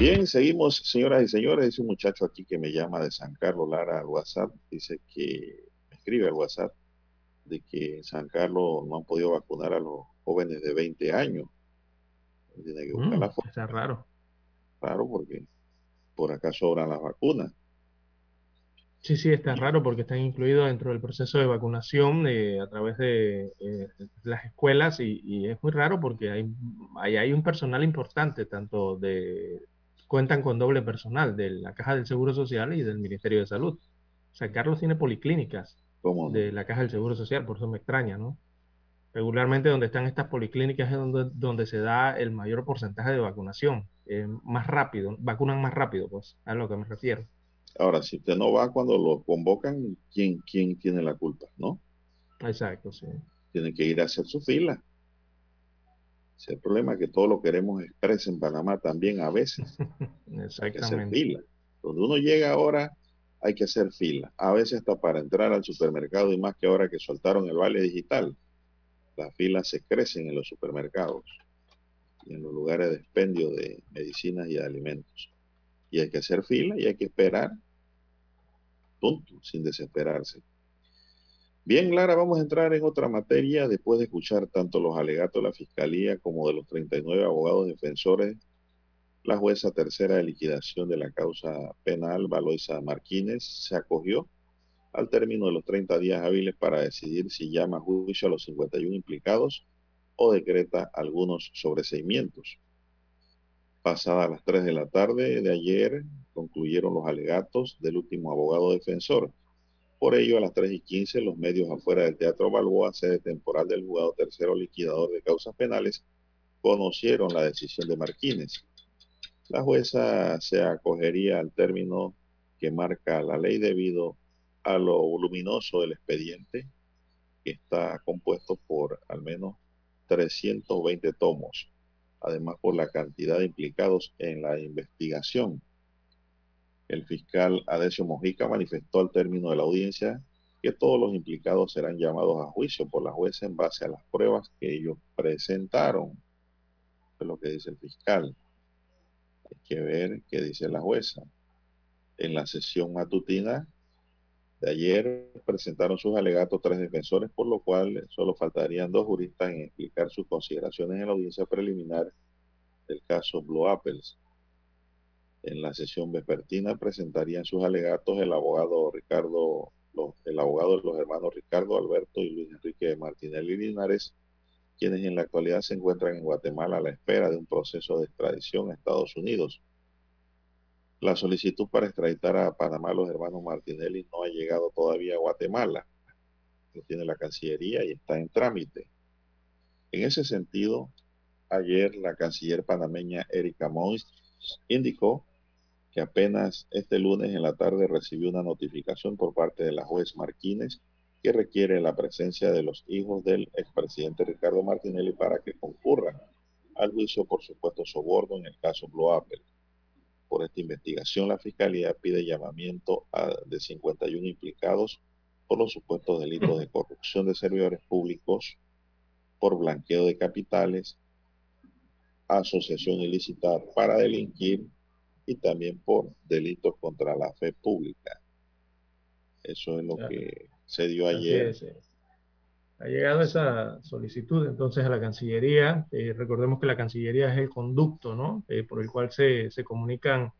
A: Bien, seguimos, señoras y señores. Dice un muchacho aquí que me llama de San Carlos Lara al WhatsApp. Dice que me escribe al WhatsApp de que en San Carlos no han podido vacunar a los jóvenes de 20 años.
B: Tiene que buscar mm, la Está raro.
A: Raro porque por acá sobran las vacunas.
B: Sí, sí, está raro porque están incluidos dentro del proceso de vacunación a través de eh, las escuelas y, es muy raro porque hay, hay un personal importante, tanto de cuentan con doble personal de la Caja del Seguro Social y del Ministerio de Salud. San Carlos tiene policlínicas de la Caja del Seguro Social, por eso me extraña, ¿no? Regularmente donde están estas policlínicas es donde, donde se da el mayor porcentaje de vacunación, más rápido, vacunan más rápido, pues, a lo que me refiero.
A: Ahora, si usted no va cuando lo convocan, ¿quién, quién tiene la culpa, no?
B: Exacto, sí.
A: Tiene que ir a hacer su fila el problema que todo lo queremos expresar en Panamá también a veces. [laughs] hay que hacer fila. Donde uno llega ahora, hay que hacer fila. A veces hasta para entrar al supermercado y más que ahora que soltaron el vale digital. Las filas se crecen en los supermercados y en los lugares de expendio de medicinas y de alimentos. Y hay que hacer fila y hay que esperar, punto, sin desesperarse. Bien, Lara, vamos a entrar en otra materia después de escuchar tanto los alegatos de la Fiscalía como de los 39 abogados defensores. La jueza tercera de liquidación de la causa penal, Valoisa Martínez, se acogió al término de los 30 días hábiles para decidir si llama a juicio a los 51 implicados o decreta algunos sobreseimientos. Pasadas las 3 de la tarde de ayer, concluyeron los alegatos del último abogado defensor, Por ello, a las 3 y 15, los medios afuera del Teatro Balboa, sede temporal del juzgado tercero liquidador de causas penales, conocieron la decisión de Martínez. La jueza se acogería al término que marca la ley debido a lo voluminoso del expediente, que está compuesto por al menos 320 tomos, además por la cantidad de implicados en la investigación. El fiscal Adesio Mojica manifestó al término de la audiencia que todos los implicados serán llamados a juicio por la jueza en base a las pruebas que ellos presentaron. es lo que dice el fiscal. Hay que ver qué dice la jueza. En la sesión matutina de ayer presentaron sus alegatos tres defensores, por lo cual solo faltarían dos juristas en explicar sus consideraciones en la audiencia preliminar del caso Blue Apples. En la sesión vespertina presentarían sus alegatos el abogado Ricardo, el abogado de los hermanos Ricardo Alberto y Luis Enrique Martinelli Linares, quienes en la actualidad se encuentran en Guatemala a la espera de un proceso de extradición a Estados Unidos. La solicitud para extraditar a Panamá los hermanos Martinelli no ha llegado todavía a Guatemala. Lo tiene la Cancillería y está en trámite. En ese sentido, ayer la canciller panameña Erika Mons indicó que apenas este lunes en la tarde recibió una notificación por parte de la juez Martínez que requiere la presencia de los hijos del expresidente Ricardo Martinelli para que concurran al juicio por supuesto soborno en el caso Blue Apple. Por esta investigación, la Fiscalía pide llamamiento a, de 51 implicados por los supuestos delitos de corrupción de servidores públicos, por blanqueo de capitales, asociación ilícita para delinquir y también por delitos contra la fe pública. Eso es lo que se dio ayer.
B: Ha llegado esa solicitud entonces a la Cancillería. Eh, recordemos que la Cancillería es el conducto ¿no? Eh, por el cual se, se comunican,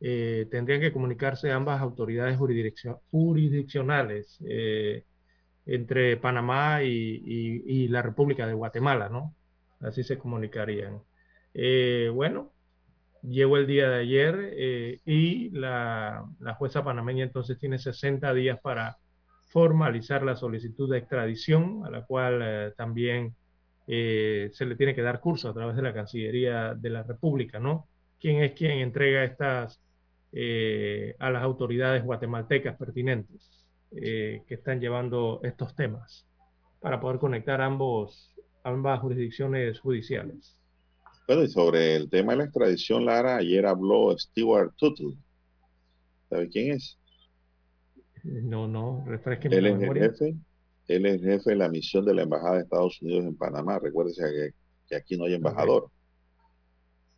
B: eh, tendrían que comunicarse ambas autoridades jurisdiccionales entre Panamá y, y, la República de Guatemala, ¿no? Así se comunicarían. bueno, llegó el día de ayer y la, la jueza panameña entonces tiene 60 días para formalizar la solicitud de extradición, a la cual eh, también eh, se le tiene que dar curso a través de la Cancillería de la República, ¿no? ¿Quién es quien entrega estas eh, a las autoridades guatemaltecas pertinentes que están llevando estos temas para poder conectar ambos, ambas jurisdicciones judiciales?
A: Bueno, y sobre el tema de la extradición, Lara, ayer habló Stewart Tuttle. ¿Sabe quién es?
B: No, no, refresque
A: él es El jefe, él es el jefe de la misión de la Embajada de Estados Unidos en Panamá. Recuérdese que, que aquí no hay embajador.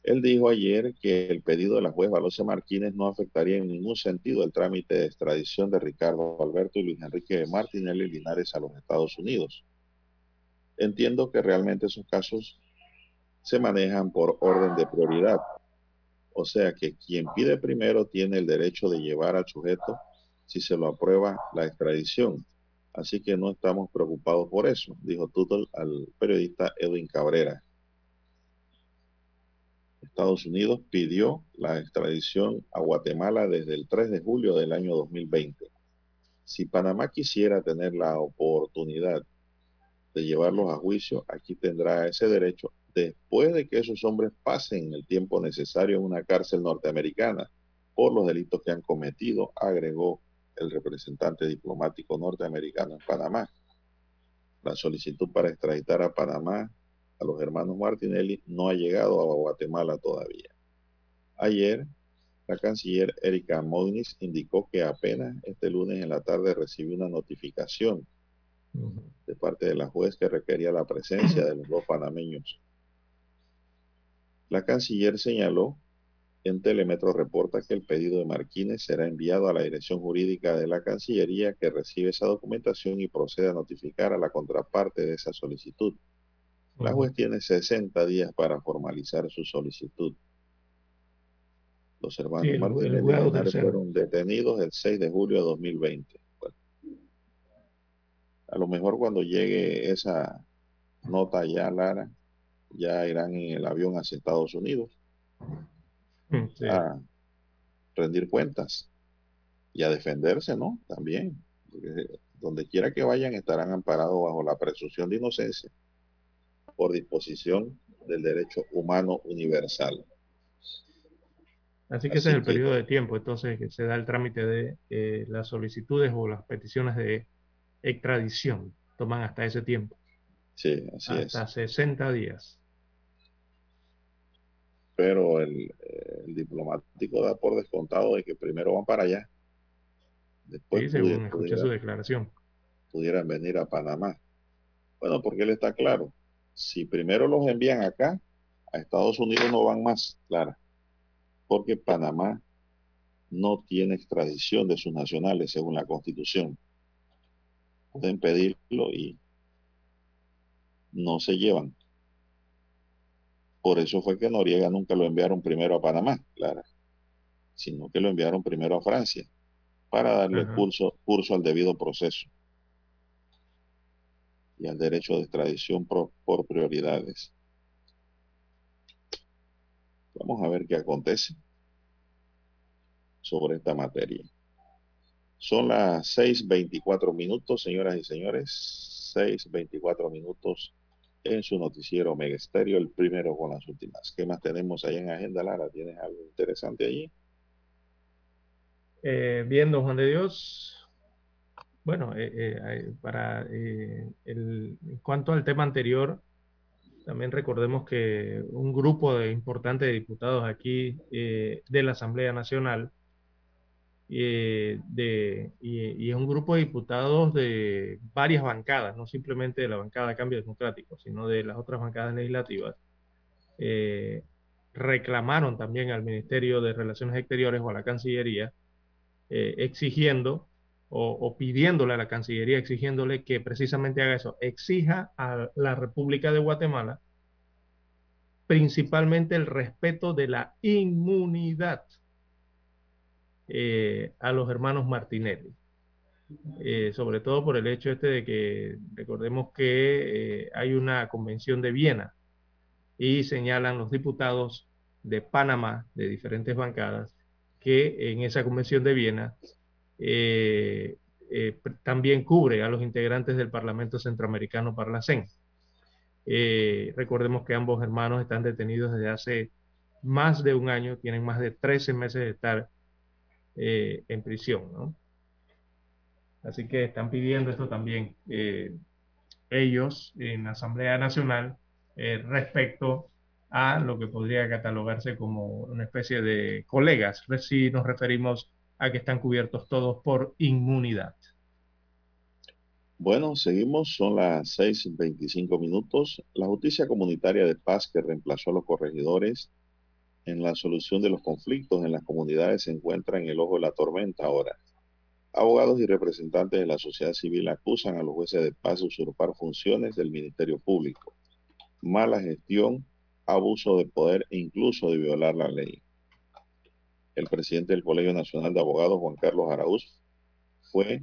A: Él dijo ayer que el pedido de la juez Valocia Martínez no afectaría en ningún sentido el trámite de extradición de Ricardo Alberto y Luis Enrique Martinelli Linares a los Estados Unidos. Entiendo que realmente esos casos se manejan por orden de prioridad. O sea que quien pide primero tiene el derecho de llevar al sujeto si se lo aprueba la extradición. Así que no estamos preocupados por eso, dijo Tuttle al periodista Edwin Cabrera. Estados Unidos pidió la extradición a Guatemala desde el 3 de julio del año 2020. Si Panamá quisiera tener la oportunidad de llevarlos a juicio, aquí tendrá ese derecho después de que esos hombres pasen el tiempo necesario en una cárcel norteamericana por los delitos que han cometido, agregó el representante diplomático norteamericano en Panamá. La solicitud para extraditar a Panamá a los hermanos Martinelli no ha llegado a Guatemala todavía. Ayer, la canciller Erika Mognis indicó que apenas este lunes en la tarde recibió una notificación de parte de la juez que requería la presencia de los dos panameños. La canciller señaló en Telemetro reporta que el pedido de Marquines será enviado a la Dirección Jurídica de la Cancillería que recibe esa documentación y procede a notificar a la contraparte de esa solicitud. La juez tiene 60 días para formalizar su solicitud. Los hermanos Martínez fueron detenidos el 6 de julio de 2020. a lo mejor cuando llegue esa nota ya, Lara, ya irán en el avión hacia Estados Unidos a rendir cuentas y a defenderse, ¿no? También donde quiera que vayan estarán amparados bajo la presunción de inocencia por disposición del derecho humano universal.
B: Así que ese es el periodo de tiempo, entonces, que se da el trámite de eh, las solicitudes o las peticiones de extradición. Toman hasta ese tiempo.
A: Sí, así
B: es. Hasta 60 días.
A: Pero el, diplomático da por descontado de que primero van para allá.
B: Después sí, según escuché su declaración.
A: Pudieran venir a Panamá. Bueno, porque él está claro. Si primero los envían acá, a Estados Unidos no van más, claro. Porque Panamá no tiene extradición de sus nacionales según la Constitución. Pueden pedirlo y no se llevan. Por eso fue que Noriega nunca lo enviaron primero a Panamá, claro, sino que lo enviaron primero a Francia para darle curso, curso al debido proceso y al derecho de extradición por, por prioridades. Vamos a ver qué acontece sobre esta materia. Son las 6.24 minutos, señoras y señores. 6.24 minutos en su noticiero Megesterio, el primero con las últimas. ¿Qué más tenemos ahí en agenda, Lara? ¿Tienes algo interesante allí?
B: Eh, bien, don Juan de Dios. Bueno, eh, eh, para el, en cuanto al tema anterior, también recordemos que un grupo de importantes diputados aquí de la Asamblea Nacional eh, de, y, es un grupo de diputados de varias bancadas, no simplemente de la bancada Cambio Democrático, sino de las otras bancadas legislativas, eh, reclamaron también al Ministerio de Relaciones Exteriores o a la Cancillería, eh, exigiendo o, pidiéndole a la Cancillería, exigiéndole que precisamente haga eso, exija a la República de Guatemala principalmente el respeto de la inmunidad eh, a los hermanos Martinelli. Eh, sobre todo por el hecho este de que recordemos que eh, hay una convención de Viena y señalan los diputados de Panamá, de diferentes bancadas, que en esa convención de Viena también cubre a los integrantes del Parlamento Centroamericano para la CEN. recordemos que ambos hermanos están detenidos desde hace más de un año, tienen más de 13 meses de estar eh, en prisión. ¿no? Así que están pidiendo esto también eh, ellos en la Asamblea Nacional eh, respecto a lo que podría catalogarse como una especie de colegas, si nos referimos a que están cubiertos todos por inmunidad.
A: Bueno, seguimos, son las 6.25 minutos. La justicia comunitaria de paz que reemplazó a los corregidores en la solución de los conflictos en las comunidades se encuentra en el ojo de la tormenta ahora. Abogados y representantes de la sociedad civil acusan a los jueces de paz de usurpar funciones del Ministerio Público, mala gestión, abuso de poder e incluso de violar la ley. El presidente del Colegio Nacional de Abogados, Juan Carlos Araúz, fue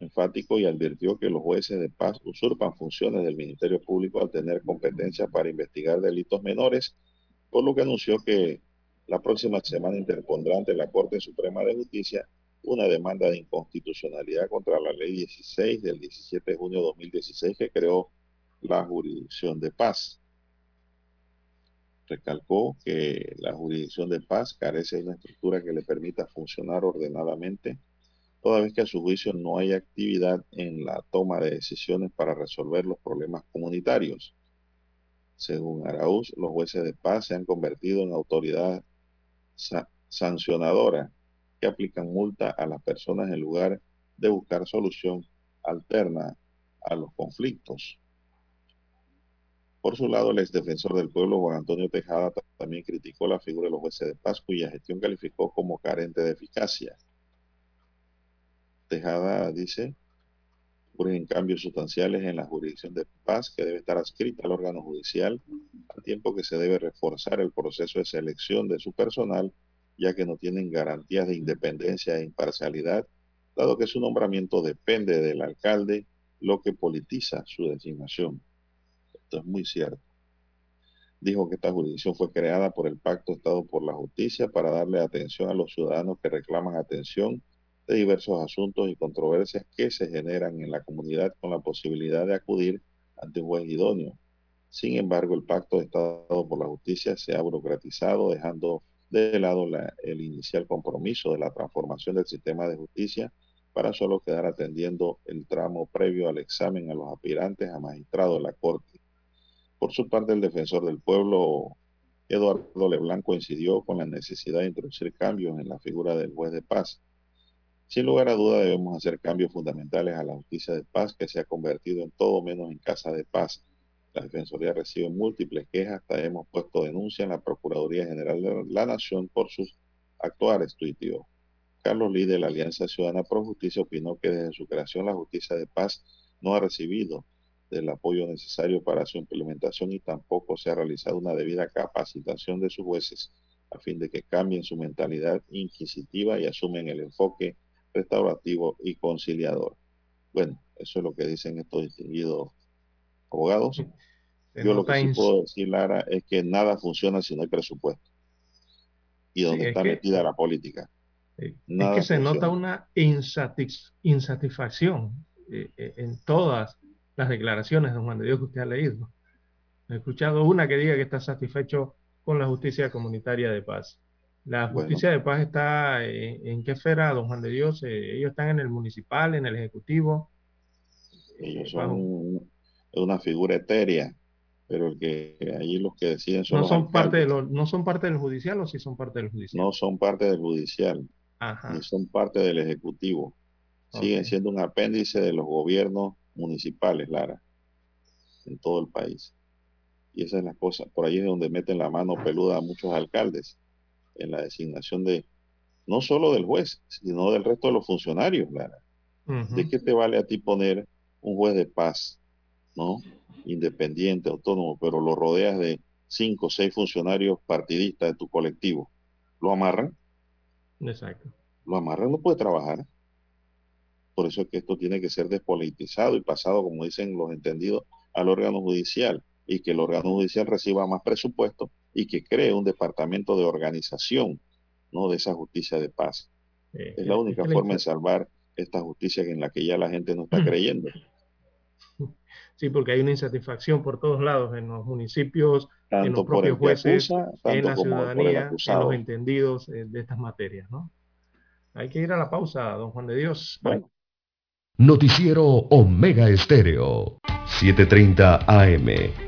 A: enfático y advirtió que los jueces de paz usurpan funciones del Ministerio Público al tener competencia para investigar delitos menores por lo que anunció que la próxima semana interpondrá ante la Corte Suprema de Justicia una demanda de inconstitucionalidad contra la Ley 16 del 17 de junio de 2016 que creó la jurisdicción de paz. Recalcó que la jurisdicción de paz carece de una estructura que le permita funcionar ordenadamente, toda vez que a su juicio no hay actividad en la toma de decisiones para resolver los problemas comunitarios. Según Araúz, los jueces de paz se han convertido en autoridad sancionadora que aplican multa a las personas en lugar de buscar solución alterna a los conflictos. Por su lado, el exdefensor del pueblo, Juan Antonio Tejada, también criticó la figura de los jueces de paz, cuya gestión calificó como carente de eficacia. Tejada dice en cambios sustanciales en la jurisdicción de paz que debe estar adscrita al órgano judicial, al tiempo que se debe reforzar el proceso de selección de su personal, ya que no tienen garantías de independencia e imparcialidad, dado que su nombramiento depende del alcalde, lo que politiza su designación. Esto es muy cierto. Dijo que esta jurisdicción fue creada por el Pacto Estado por la Justicia para darle atención a los ciudadanos que reclaman atención de diversos asuntos y controversias que se generan en la comunidad con la posibilidad de acudir ante un juez idóneo. Sin embargo, el pacto de Estado por la justicia se ha burocratizado, dejando de lado el inicial compromiso de la transformación del sistema de justicia para solo quedar atendiendo el tramo previo al examen a los aspirantes a magistrado de la Corte. Por su parte, el defensor del pueblo, Eduardo Leblanc, coincidió con la necesidad de introducir cambios en la figura del juez de paz. Sin lugar a duda debemos hacer cambios fundamentales a la justicia de paz que se ha convertido en todo menos en casa de paz. La Defensoría recibe múltiples quejas, hasta hemos puesto denuncia en la Procuraduría General de la Nación por sus actuales, tuiteó. Carlos Lee de la Alianza Ciudadana Pro Justicia opinó que desde su creación la justicia de paz no ha recibido del apoyo necesario para su implementación y tampoco se ha realizado una debida capacitación de sus jueces a fin de que cambien su mentalidad inquisitiva y asumen el enfoque restaurativo y conciliador. Bueno, eso es lo que dicen estos distinguidos abogados. Yo lo que sí puedo decir, Lara, es que nada funciona si no hay presupuesto. Y donde está metida la política.
B: es que se nota una insatisfacción eh, eh, en todas las declaraciones de Juan de Dios que usted ha leído. He escuchado una que diga que está satisfecho con la justicia comunitaria de paz. La justicia de paz está en, qué esfera, don Juan de Dios. Eh, ellos están en el municipal, en el ejecutivo.
A: Ellos son una figura etérea, pero el que allí los que deciden
B: son no son parte de no son parte del judicial o si son parte del judicial.
A: No son parte del judicial, ni son parte del ejecutivo. Siguen siendo un apéndice de los gobiernos municipales, Lara, en todo el país. Y esa es la cosa. Por ahí es donde meten la mano peluda a muchos alcaldes en la designación de, no solo del juez, sino del resto de los funcionarios, Lara. ¿De qué te vale a ti poner un juez de paz, ¿no? Independiente, autónomo, pero lo rodeas de cinco o seis funcionarios partidistas de tu colectivo? ¿Lo amarran?
B: Exacto.
A: Lo amarran, no puede trabajar. Por eso es que esto tiene que ser despolitizado y pasado, como dicen los entendidos, al órgano judicial y que el órgano judicial reciba más presupuesto y que cree un departamento de organización ¿no? de esa justicia de paz. es la única forma de salvar esta justicia en la que ya la gente no está creyendo.
B: Sí, porque hay una insatisfacción por todos lados, en los municipios, en los propios jueces, en la ciudadanía, en los entendidos eh, de estas materias. ¿no? Hay que ir a la pausa, don Juan de Dios.
C: Bueno. Noticiero Omega Estéreo, 7:30 AM.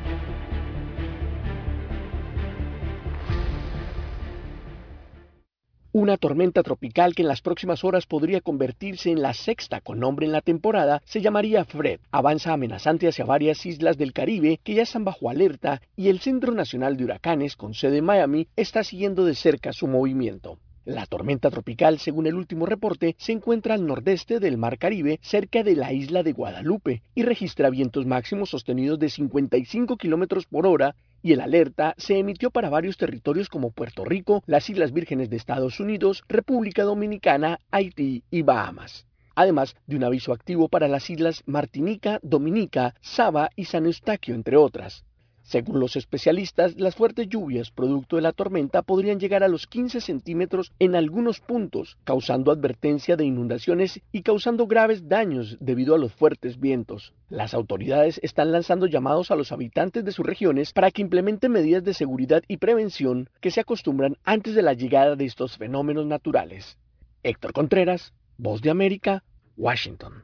H: Una tormenta tropical que en las próximas horas podría convertirse en la sexta con nombre en la temporada se llamaría Fred. Avanza amenazante hacia varias islas del Caribe que ya están bajo alerta y el Centro Nacional de Huracanes con sede en Miami está siguiendo de cerca su movimiento. La tormenta tropical, según el último reporte, se encuentra al nordeste del Mar Caribe, cerca de la isla de Guadalupe, y registra vientos máximos sostenidos de 55 kilómetros por hora y el alerta se emitió para varios territorios como Puerto Rico, las Islas Vírgenes de Estados Unidos, República Dominicana, Haití y Bahamas además de un aviso activo para las islas Martinica, Dominica, Saba y San Eustaquio, entre otras. Según los especialistas, las fuertes lluvias producto de la tormenta podrían llegar a los 15 centímetros en algunos puntos, causando advertencia de inundaciones y causando graves daños debido a los fuertes vientos. Las autoridades están lanzando llamados a los habitantes de sus regiones para que implementen medidas de seguridad y prevención que se acostumbran antes de la llegada de estos fenómenos naturales. Héctor Contreras, Voz de América, Washington.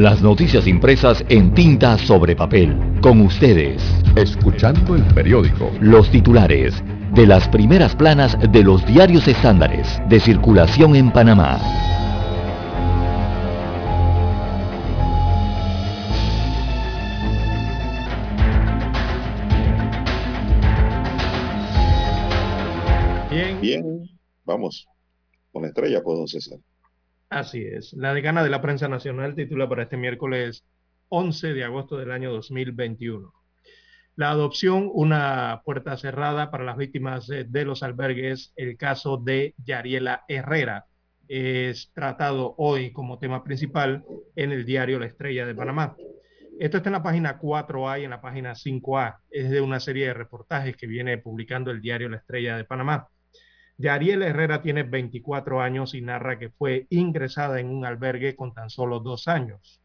G: Las noticias impresas en tinta sobre papel. Con ustedes.
C: Escuchando el periódico.
G: Los titulares de las primeras planas de los diarios estándares de circulación en Panamá.
A: Bien. Bien, vamos con la estrella, pues, don César.
B: Así es. La decana de la prensa nacional titula para este miércoles 11 de agosto del año 2021. La adopción, una puerta cerrada para las víctimas de los albergues, el caso de Yariela Herrera, es tratado hoy como tema principal en el diario La Estrella de Panamá. Esto está en la página 4A y en la página 5A. Es de una serie de reportajes que viene publicando el diario La Estrella de Panamá. Yariel Herrera tiene 24 años y narra que fue ingresada en un albergue con tan solo dos años.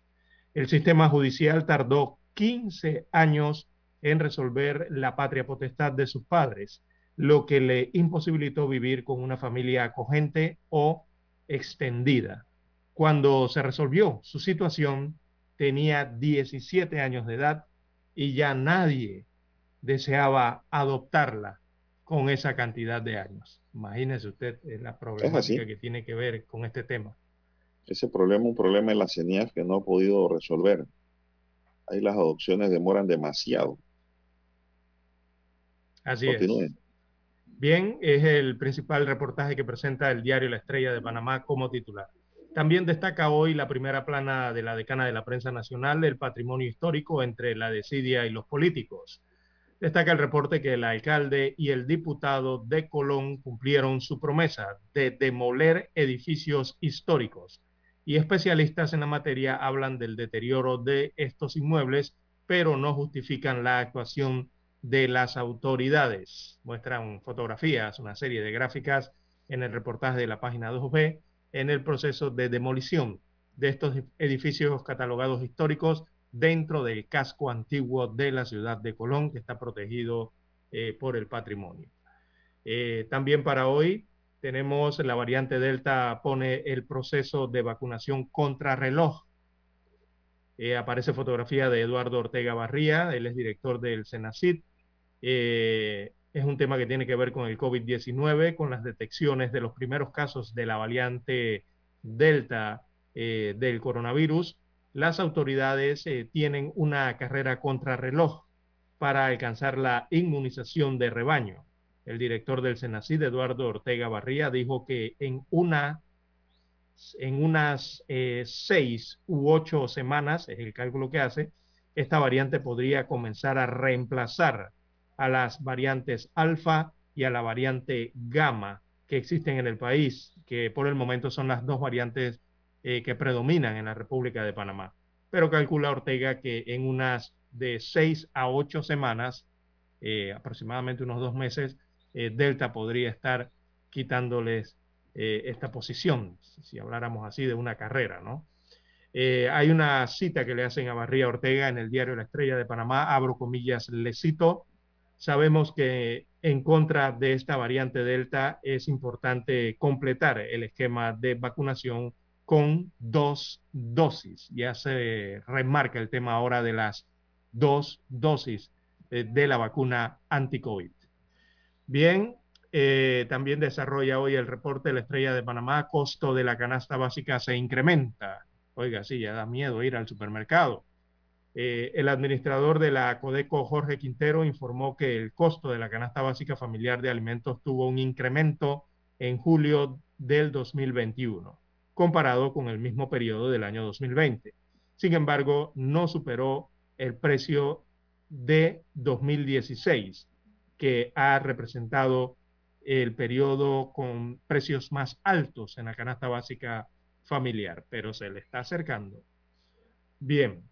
B: El sistema judicial tardó 15 años en resolver la patria potestad de sus padres, lo que le imposibilitó vivir con una familia acogente o extendida. Cuando se resolvió su situación, tenía 17 años de edad y ya nadie deseaba adoptarla con esa cantidad de años. Imagínese usted la problemática que tiene que ver con este tema.
A: Ese problema, un problema en la CENIAF que no ha podido resolver. Ahí las adopciones demoran demasiado.
B: Así es. Bien, es el principal reportaje que presenta el diario La Estrella de Panamá como titular. También destaca hoy la primera plana de la decana de la prensa nacional del patrimonio histórico entre la desidia y los políticos. Destaca el reporte que el alcalde y el diputado de Colón cumplieron su promesa de demoler edificios históricos y especialistas en la materia hablan del deterioro de estos inmuebles, pero no justifican la actuación de las autoridades. Muestran fotografías, una serie de gráficas en el reportaje de la página 2B en el proceso de demolición de estos edificios catalogados históricos dentro del casco antiguo de la ciudad de Colón, que está protegido eh, por el patrimonio. Eh, también para hoy tenemos la variante Delta pone el proceso de vacunación contra reloj. Eh, aparece fotografía de Eduardo Ortega Barría, él es director del Senacid. es un tema que tiene que ver con el COVID-19, con las detecciones de los primeros casos de la variante Delta del coronavirus las autoridades eh, tienen una carrera contrarreloj para alcanzar la inmunización de rebaño. El director del Senacid, Eduardo Ortega Barría, dijo que en, una, en unas eh, seis u ocho semanas, es el cálculo que hace, esta variante podría comenzar a reemplazar a las variantes alfa y a la variante gamma que existen en el país, que por el momento son las dos variantes eh, que predominan en la República de Panamá. Pero calcula Ortega que en unas de seis a ocho semanas, eh, aproximadamente unos dos meses, eh, Delta podría estar quitándoles esta posición, si habláramos así de una carrera, ¿no? hay una cita que le hacen a Barría Ortega en el diario La Estrella de Panamá, abro comillas, le cito, sabemos que en contra de esta variante Delta es importante completar el esquema de vacunación con dos dosis. Ya se remarca el tema ahora de las dos dosis eh, de la vacuna anti-COVID. Bien, eh, también desarrolla hoy el reporte la Estrella de Panamá, costo de la canasta básica se incrementa. Oiga, sí, ya da miedo ir al supermercado. Eh, el administrador de la Codeco, Jorge Quintero, informó que el costo de la canasta básica familiar de alimentos tuvo un incremento en julio del 2021 comparado con el mismo periodo del año 2020. Sin embargo, no superó el precio de 2016, que ha representado el periodo con precios más altos en la canasta básica familiar, pero se le está acercando. Bien,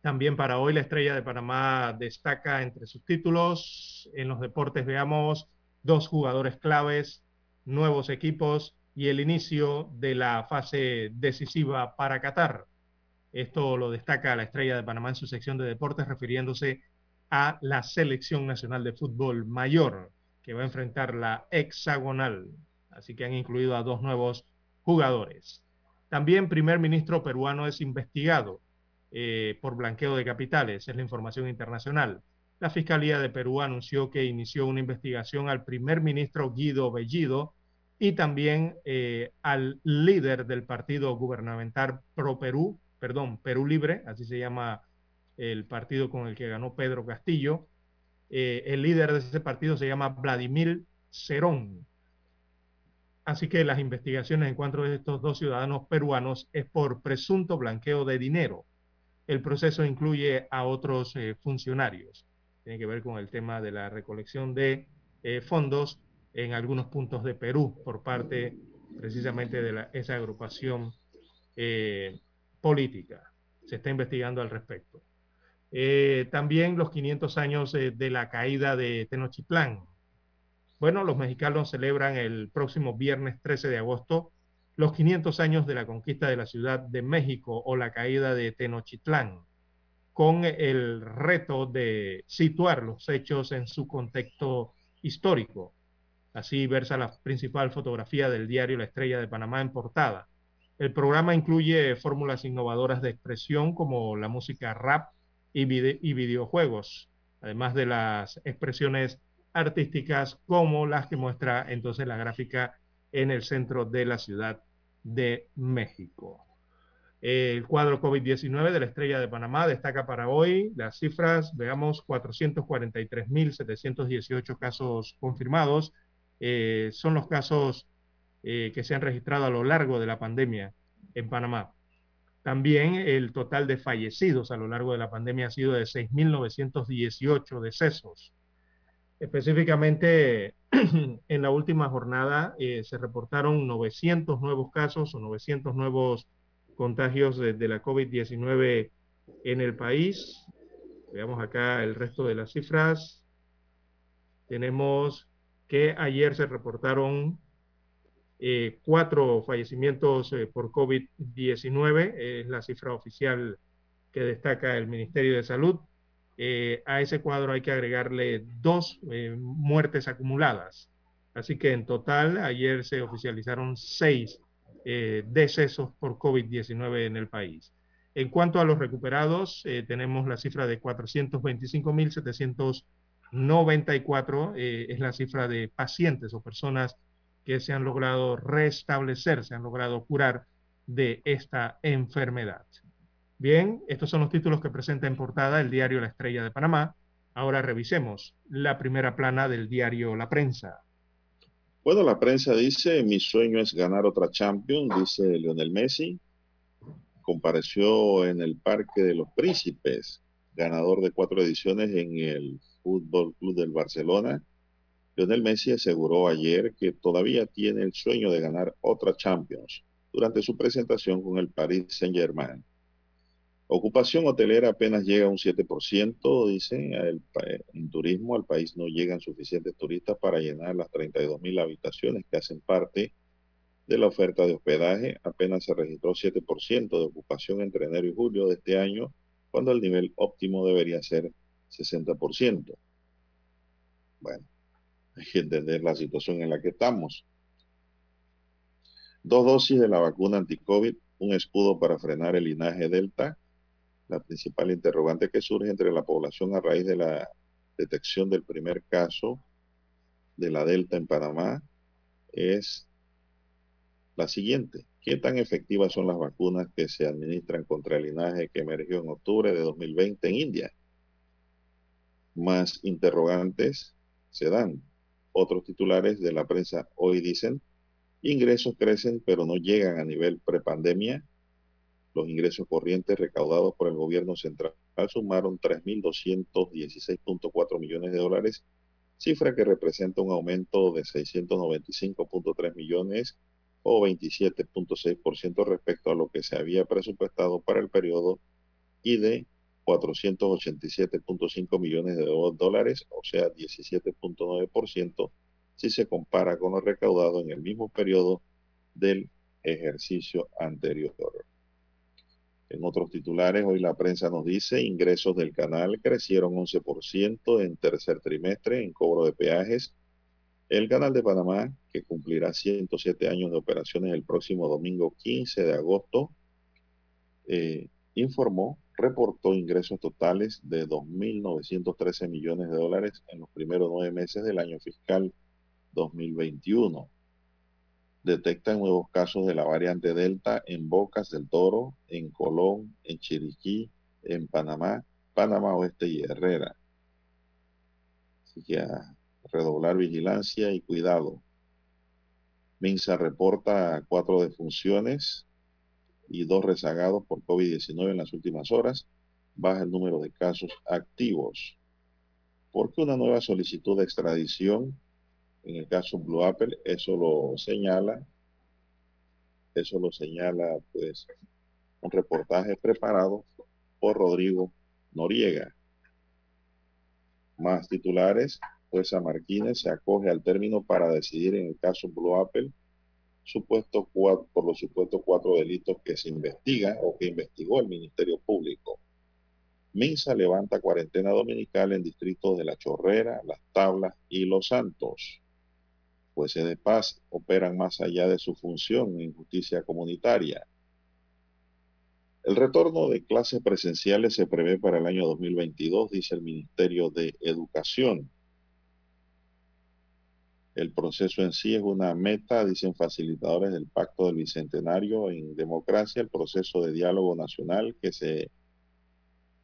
B: también para hoy la estrella de Panamá destaca entre sus títulos. En los deportes veamos dos jugadores claves, nuevos equipos y el inicio de la fase decisiva para Qatar. Esto lo destaca la estrella de Panamá en su sección de deportes refiriéndose a la selección nacional de fútbol mayor que va a enfrentar la hexagonal. Así que han incluido a dos nuevos jugadores. También primer ministro peruano es investigado eh, por blanqueo de capitales, es la información internacional. La Fiscalía de Perú anunció que inició una investigación al primer ministro Guido Bellido y también eh, al líder del partido gubernamental Pro Perú, perdón, Perú Libre, así se llama el partido con el que ganó Pedro Castillo, eh, el líder de ese partido se llama Vladimir Cerón. Así que las investigaciones en cuanto a estos dos ciudadanos peruanos es por presunto blanqueo de dinero. El proceso incluye a otros eh, funcionarios. Tiene que ver con el tema de la recolección de fondos en algunos puntos de Perú por parte precisamente de esa agrupación política. Se está investigando al respecto. Eh, también los 500 años de la caída de Tenochtitlán. Bueno, los mexicanos celebran el próximo viernes 13 de agosto los 500 años de la conquista de la Ciudad de México o la caída de Tenochtitlán, con el reto de situar los hechos en su contexto histórico. Así versa la principal fotografía del diario La Estrella de Panamá en portada. El programa incluye fórmulas innovadoras de expresión como la música rap, y, videojuegos, además de las expresiones artísticas como las que muestra entonces la gráfica en el centro de la Ciudad de México. El cuadro COVID-19 de la Estrella de Panamá destaca para hoy las cifras, veamos, 443.718 casos confirmados. Eh, son los casos eh, que se han registrado a lo largo de la pandemia en Panamá. También el total de fallecidos a lo largo de la pandemia ha sido de 6.918 decesos. Específicamente, [clears throat] en la última jornada eh, se reportaron 900 nuevos casos o 900 nuevos contagios de, de la COVID-19 en el país. Veamos acá el resto de las cifras. Tenemos que ayer se reportaron eh, cuatro fallecimientos eh, por COVID-19, es la cifra oficial que destaca el Ministerio de Salud. Eh, a ese cuadro hay que agregarle dos muertes acumuladas. Así que en total ayer se oficializaron seis decesos por COVID-19 en el país. En cuanto a los recuperados, tenemos la cifra de 425.794, es la cifra de pacientes o personas que se han logrado restablecer, se han logrado curar de esta enfermedad. Bien, estos son los títulos que presenta en portada el diario La Estrella de Panamá. Ahora revisemos la primera plana del diario La Prensa.
A: Bueno, la prensa dice, mi sueño es ganar otra Champions, dice Lionel Messi. Compareció en el Parque de los Príncipes, ganador de cuatro ediciones en el Fútbol Club del Barcelona Lionel Messi aseguró ayer que todavía tiene el sueño de ganar otra Champions durante su presentación con el Paris Saint-Germain. Ocupación hotelera apenas llega a un 7%, dice, en turismo al país no llegan suficientes turistas para llenar las 32 mil habitaciones que hacen parte de la oferta de hospedaje. Apenas se registró 7% de ocupación entre enero y julio de este año, cuando el nivel óptimo debería ser 60%. Bueno, hay que entender la situación en la que estamos. Dos dosis de la vacuna anti-COVID, un escudo para frenar el linaje Delta. La principal interrogante que surge entre la población a raíz de la detección del primer caso de la Delta en Panamá es la siguiente. ¿Qué tan efectivas son las vacunas que se administran contra el linaje que emergió en octubre de 2020 en India? Más interrogantes se dan. Otros titulares de la prensa hoy dicen, ingresos crecen pero no llegan a nivel prepandemia. Los ingresos corrientes recaudados por el gobierno central sumaron 3.216.4 millones de dólares, cifra que representa un aumento de 695.3 millones o 27.6% respecto a lo que se había presupuestado para el periodo y de 487.5 millones de dólares, o sea, 17.9% si se compara con lo recaudado en el mismo periodo del ejercicio anterior. En otros titulares, hoy la prensa nos dice, ingresos del canal crecieron 11% en tercer trimestre en cobro de peajes. El canal de Panamá, que cumplirá 107 años de operaciones el próximo domingo 15 de agosto, eh, informó, reportó ingresos totales de 2.913 millones de dólares en los primeros nueve meses del año fiscal 2021 detectan nuevos casos de la variante Delta en Bocas del Toro, en Colón, en Chiriquí, en Panamá, Panamá Oeste y Herrera. Así que a redoblar vigilancia y cuidado. Minsa reporta cuatro defunciones y dos rezagados por COVID-19 en las últimas horas. Baja el número de casos activos. Porque una nueva solicitud de extradición en el caso Blue Apple, eso lo señala, eso lo señala pues un reportaje preparado por Rodrigo Noriega. Más titulares, pues a Marquínez se acoge al término para decidir en el caso Blue Apple supuesto por los supuestos cuatro delitos que se investigan o que investigó el Ministerio Público. Minsa levanta cuarentena dominical en distritos de La Chorrera, Las Tablas y Los Santos jueces de paz operan más allá de su función en justicia comunitaria. El retorno de clases presenciales se prevé para el año 2022, dice el Ministerio de Educación. El proceso en sí es una meta, dicen facilitadores del Pacto del Bicentenario en Democracia, el proceso de diálogo nacional que se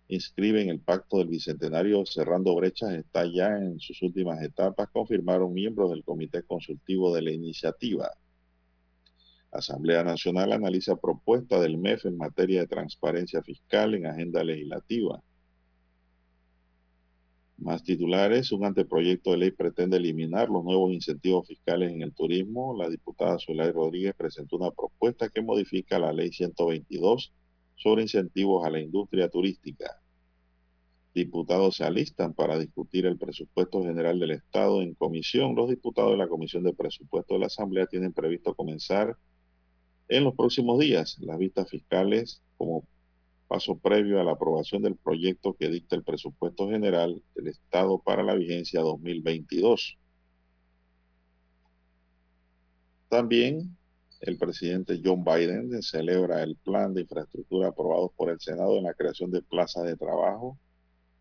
A: inscribe en el Pacto del Bicentenario Cerrando Brechas está ya en sus últimas etapas, confirmaron miembros del Comité Consultivo de la iniciativa. Asamblea Nacional analiza propuesta del MEF en materia de transparencia fiscal en agenda legislativa. Más titulares, un anteproyecto de ley pretende eliminar los nuevos incentivos fiscales en el turismo. La diputada Zulay Rodríguez presentó una propuesta que modifica la ley 122 sobre incentivos a la industria turística diputados se alistan para discutir el presupuesto general del Estado en comisión. Los diputados de la Comisión de Presupuesto de la Asamblea tienen previsto comenzar en los próximos días las vistas fiscales como paso previo a la aprobación del proyecto que dicta el presupuesto general del Estado para la vigencia 2022. También el presidente John Biden celebra el plan de infraestructura aprobado por el Senado en la creación de plazas de trabajo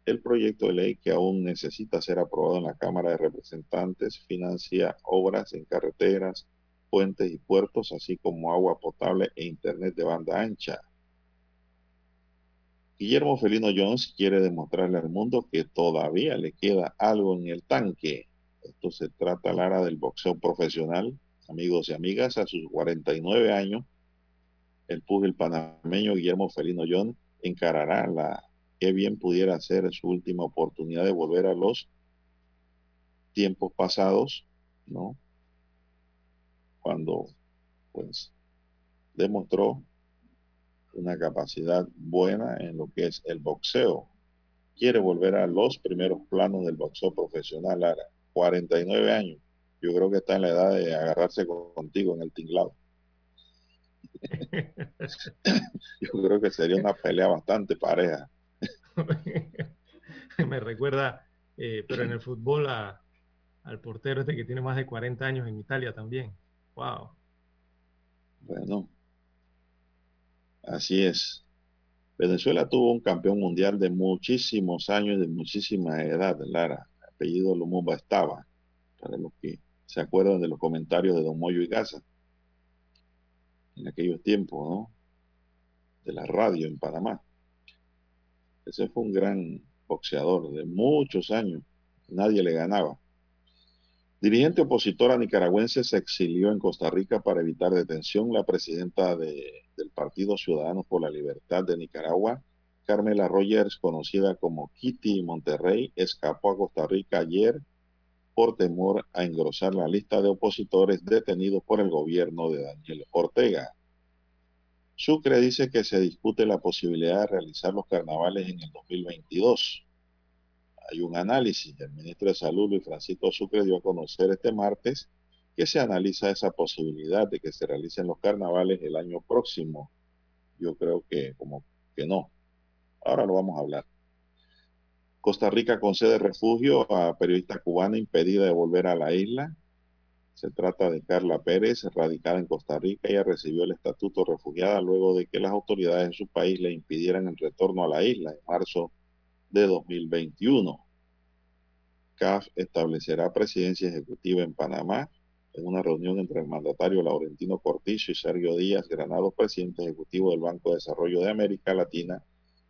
A: el proyecto de ley que aún necesita ser aprobado en la Cámara de Representantes financia obras en carreteras, puentes y puertos, así como agua potable e Internet de banda ancha. Guillermo Felino Jones quiere demostrarle al mundo que todavía le queda algo en el tanque. Esto se trata, Lara, del boxeo profesional. Amigos y amigas, a sus 49 años, el pugil panameño Guillermo Felino Jones encarará la qué bien pudiera ser su última oportunidad de volver a los tiempos pasados, ¿no? Cuando, pues, demostró una capacidad buena en lo que es el boxeo. Quiere volver a los primeros planos del boxeo profesional, Lara. 49 años. Yo creo que está en la edad de agarrarse contigo en el tinglado. [laughs] Yo creo que sería una pelea bastante pareja. [laughs]
B: me recuerda, eh, pero en el fútbol al portero este que tiene más de 40 años en Italia también. Wow.
A: Bueno, así es. Venezuela tuvo un campeón mundial de muchísimos años, de muchísima edad, Lara. apellido Lumumba estaba, para los que se acuerdan de los comentarios de Don Moyo y Gaza en aquellos tiempos, ¿no? De la radio en Panamá. Ese fue un gran boxeador de muchos años. Nadie le ganaba. Dirigente opositora nicaragüense se exilió en Costa Rica para evitar detención. La presidenta del del Partido Ciudadanos por la Libertad de Nicaragua, Carmela Rogers, conocida como Kitty Monterrey, escapó a Costa Rica ayer por temor a engrosar la lista de opositores detenidos por el gobierno de Daniel Ortega. Sucre dice que se discute la posibilidad de realizar los carnavales en el 2022. Hay un análisis. El ministro de Salud, Luis Francisco Sucre, dio a conocer este martes que se analiza esa posibilidad de que se realicen los carnavales el año próximo. Yo creo que como que no. Ahora lo vamos a hablar. Costa Rica concede refugio a periodista cubana impedida de volver a la isla. Se trata de Carla Pérez, radicada en Costa Rica. Ella recibió el estatuto refugiada luego de que las autoridades en su país le impidieran el retorno a la isla en marzo de 2021. CAF establecerá presidencia ejecutiva en Panamá en una reunión entre el mandatario Laurentino Cortizo y Sergio Díaz Granados, presidente ejecutivo del Banco de Desarrollo de América Latina,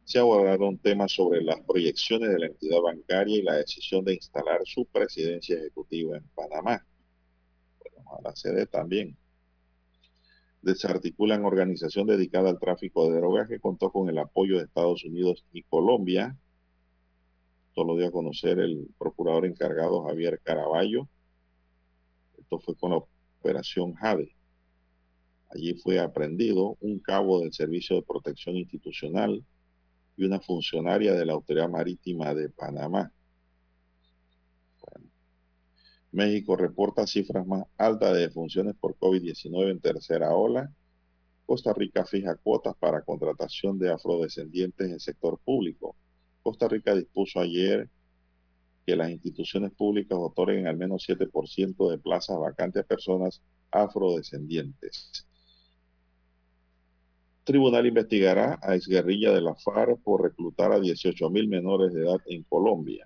A: se abordaron temas sobre las proyecciones de la entidad bancaria y la decisión de instalar su presidencia ejecutiva en Panamá. Bueno, a la sede también. Desarticulan organización dedicada al tráfico de drogas que contó con el apoyo de Estados Unidos y Colombia. Esto lo dio a conocer el procurador encargado Javier Caraballo. Fue con la operación Jade. Allí fue aprendido un cabo del Servicio de Protección Institucional, y una funcionaria de la Autoridad Marítima de Panamá. México reporta cifras más altas de defunciones por COVID-19 en tercera ola. Costa Rica fija cuotas para contratación de afrodescendientes en sector público. Costa Rica dispuso ayer que las instituciones públicas otorguen al menos 7% de plazas vacantes a personas afrodescendientes. Tribunal investigará a exguerrilla de la FARC por reclutar a 18 mil menores de edad en Colombia.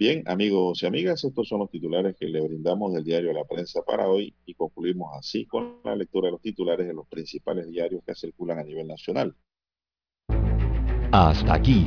A: Bien, amigos y amigas, estos son los titulares que le brindamos del diario La Prensa para hoy y concluimos así con la lectura de los titulares de los principales diarios que circulan a nivel nacional.
G: Hasta aquí,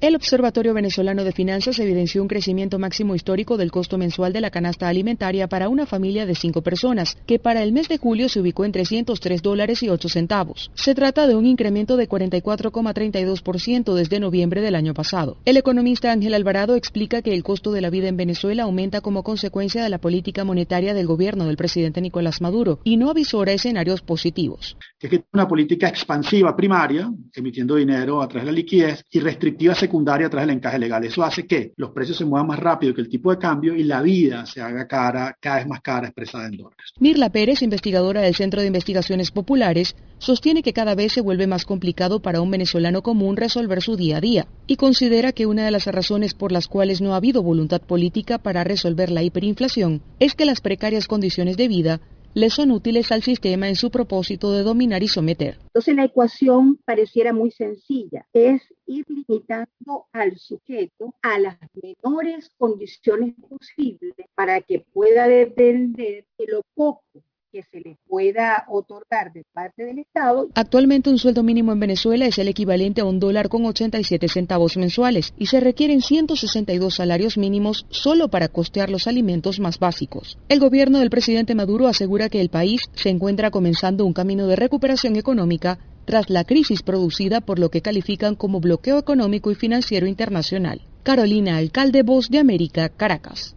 I: El Observatorio Venezolano de Finanzas evidenció un crecimiento máximo histórico del costo mensual de la canasta alimentaria para una familia de cinco personas, que para el mes de julio se ubicó en 303 dólares y 8 centavos. Se trata de un incremento de 44,32% desde noviembre del año pasado. El economista Ángel Alvarado explica que el costo de la vida en Venezuela aumenta como consecuencia de la política monetaria del gobierno del presidente Nicolás Maduro y no avisora escenarios positivos.
J: Es que una política expansiva primaria, emitiendo dinero a través de la liquidez, y restrictiva secundaria a través del encaje legal. Eso hace que los precios se muevan más rápido que el tipo de cambio y la vida se haga cara, cada vez más cara expresada en dólares.
I: Mirla Pérez, investigadora del Centro de Investigaciones Populares, sostiene que cada vez se vuelve más complicado para un venezolano común resolver su día a día y considera que una de las razones por las cuales no ha habido voluntad política para resolver la hiperinflación es que las precarias condiciones de vida le son útiles al sistema en su propósito de dominar y someter.
K: Entonces la ecuación pareciera muy sencilla, es ir limitando al sujeto a las menores condiciones posibles para que pueda depender de lo poco que se le pueda otorgar de parte del Estado.
I: Actualmente un sueldo mínimo en Venezuela es el equivalente a un dólar con 87 centavos mensuales y se requieren 162 salarios mínimos solo para costear los alimentos más básicos. El gobierno del presidente Maduro asegura que el país se encuentra comenzando un camino de recuperación económica tras la crisis producida por lo que califican como bloqueo económico y financiero internacional. Carolina Alcalde, Voz de América, Caracas.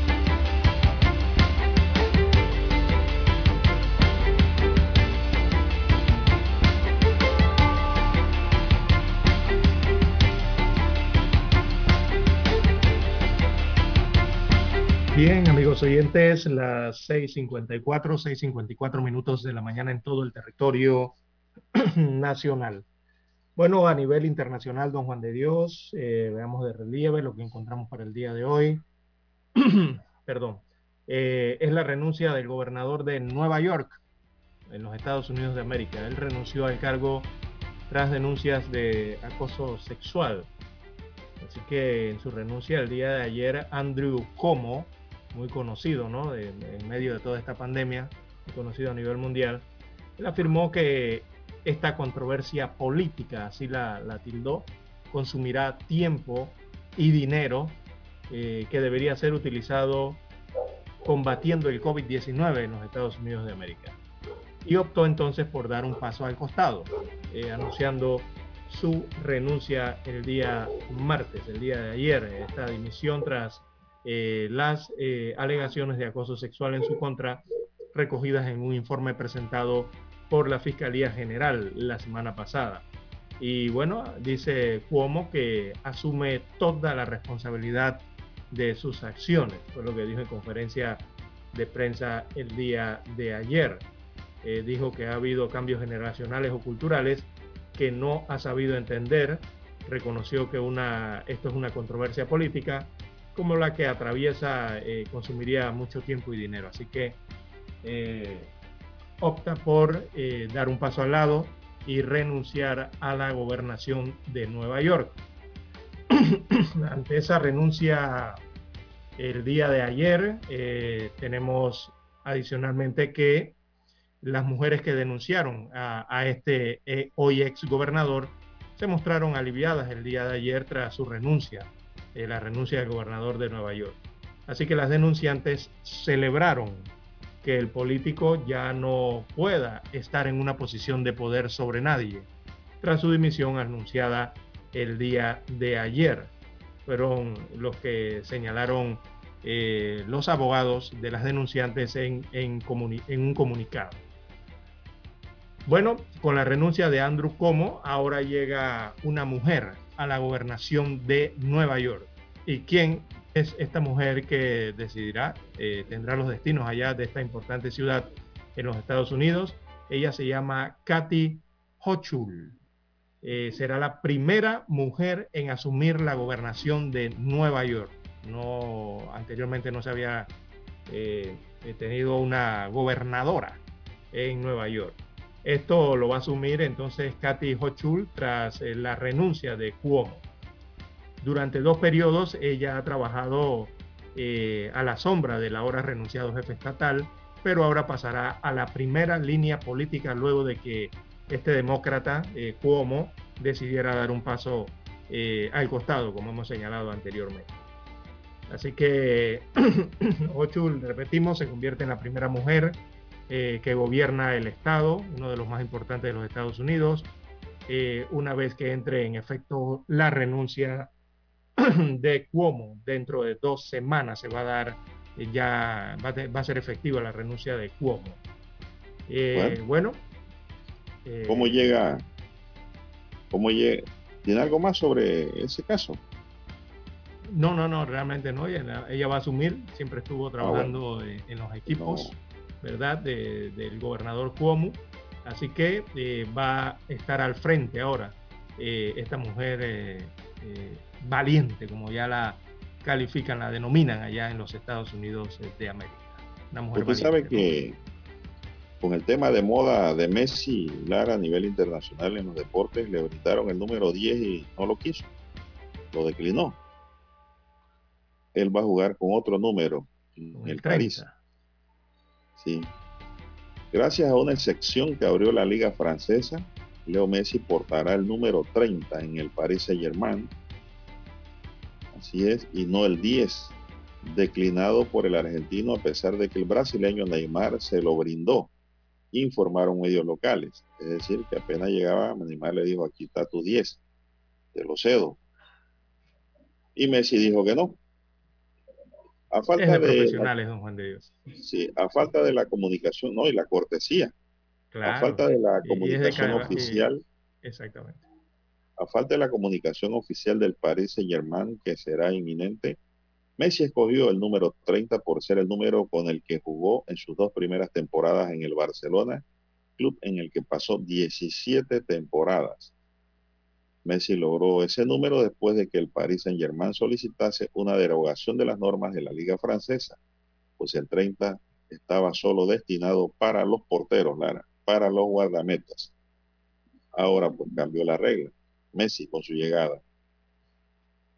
B: Bien, amigos oyentes, las 6.54, 6.54 minutos de la mañana en todo el territorio [clears throat] nacional. Bueno, a nivel internacional, don Juan de Dios, eh, veamos de relieve lo que encontramos para el día de hoy. [clears throat] Perdón. Eh, es la renuncia del gobernador de Nueva York, en los Estados Unidos de América. Él renunció al cargo tras denuncias de acoso sexual. Así que en su renuncia el día de ayer, Andrew Como, muy conocido, ¿no? en medio de toda esta pandemia, conocido a nivel mundial, él afirmó que esta controversia política, así la, tildó, consumirá tiempo y dinero eh, que debería ser utilizado combatiendo el COVID-19 en los Estados Unidos de América. Y optó entonces por dar un paso al costado, eh, anunciando su renuncia el día martes, el día de ayer, esta dimisión tras eh, las eh, alegaciones de acoso sexual en su contra recogidas en un informe presentado por la Fiscalía General la semana pasada. Y bueno, dice Cuomo que asume toda la responsabilidad de sus acciones, fue lo que dijo en conferencia de prensa el día de ayer. Eh, dijo que ha habido cambios generacionales o culturales que no ha sabido entender, reconoció que una, esto es una controversia política como la que atraviesa eh, consumiría mucho tiempo y dinero. Así que eh, opta por eh, dar un paso al lado y renunciar a la gobernación de Nueva York. [clears throat] Ante esa renuncia el día de ayer, tenemos adicionalmente que las mujeres que denunciaron a, a este hoy ex gobernador se mostraron aliviadas el día de ayer tras su renuncia eh, la renuncia del gobernador de Nueva York. Así que las denunciantes celebraron que el político ya no pueda estar en una posición de poder sobre nadie, tras su dimisión anunciada el día de ayer. Fueron los que señalaron eh, los abogados de las denunciantes en, en, un comunicado. Bueno, con la renuncia de Andrew Como, ahora llega una mujer a la gobernación de Nueva York. ¿Y quién es esta mujer que decidirá, eh, tendrá los destinos allá de esta importante ciudad en los Estados Unidos? Ella se llama Kathy Hochul. Eh, será la primera mujer en asumir la gobernación de Nueva York. No, anteriormente no se había eh, tenido una gobernadora en Nueva York. Esto lo va a asumir entonces Kathy Hochul tras eh, la renuncia de Cuomo. Durante dos periodos ella ha trabajado eh, a la sombra del ahora renunciado jefe estatal, pero ahora pasará a la primera línea política luego de que este demócrata, eh, Cuomo, decidiera dar un paso al costado, como hemos señalado anteriormente. Así que [clears throat] Ochul, repetimos, se convierte en la primera mujer eh, que gobierna el Estado, uno de los más importantes de los Estados Unidos, eh, una vez que entre en efecto la renuncia [clears throat] de Cuomo. Dentro de dos semanas se va a dar, eh, ya va, a ser efectiva la renuncia de Cuomo. bueno.
A: ¿Cómo llega? ¿Cómo llega? ¿Tiene algo más sobre ese caso?
B: No, no, no, realmente no. Ella, va a asumir, siempre estuvo ah, trabajando en, los equipos, ¿verdad? del gobernador Cuomo. Así que eh, va a estar al frente ahora eh, esta mujer eh, valiente, como ya la califican, la denominan allá en los Estados Unidos de América.
A: Una mujer Usted sabe que con el tema de moda de Messi, Lara, a nivel internacional en los deportes, le brindaron el número 10 y no lo quiso, lo declinó él va a jugar con otro número en el París. Sí. Gracias a una excepción que abrió la liga francesa, Leo Messi portará el número 30 en el Paris Saint Germain. Así es, y no el 10, declinado por el argentino a pesar de que el brasileño Neymar se lo brindó, informaron medios locales. Es decir, que apenas llegaba, Neymar le dijo, aquí está tu 10, te lo cedo. Y Messi dijo que no, a falta de,
B: profesionales, don Juan de Dios.
A: Sí, a falta de la comunicación, no, y la cortesía. a falta de la comunicación oficial.
B: exactamente.
A: A falta de la comunicación oficial del Paris Saint Germain, que será inminente, Messi escogió el número 30 por ser el número con el que jugó en sus dos primeras temporadas en el Barcelona, club en el que pasó 17 temporadas. Messi logró ese número después de que el Paris Saint-Germain solicitase una derogación de las normas de la Liga Francesa, pues el 30 estaba solo destinado para los porteros, Lara, para los guardametas. Ahora pues cambió la regla. Messi con su llegada.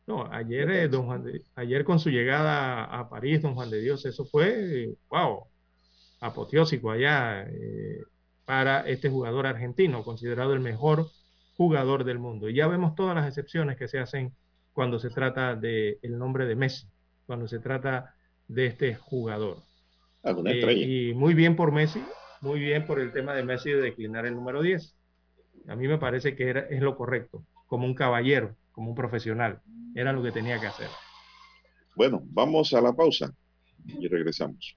B: No, ayer, eh, don Juan ayer con su llegada a París, don Juan de Dios, eso fue, wow, apoteósico allá eh, para este jugador argentino, considerado el mejor jugador del mundo. Y ya vemos todas las excepciones que se hacen cuando se trata del el nombre de Messi, cuando se trata de este jugador. Eh, y muy bien por Messi, muy bien por el tema de Messi de declinar el número 10. A mí me parece que era, es lo correcto, como un caballero, como un profesional. Era lo que tenía que hacer.
A: Bueno, vamos a la pausa y regresamos.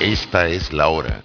L: Esta es la hora.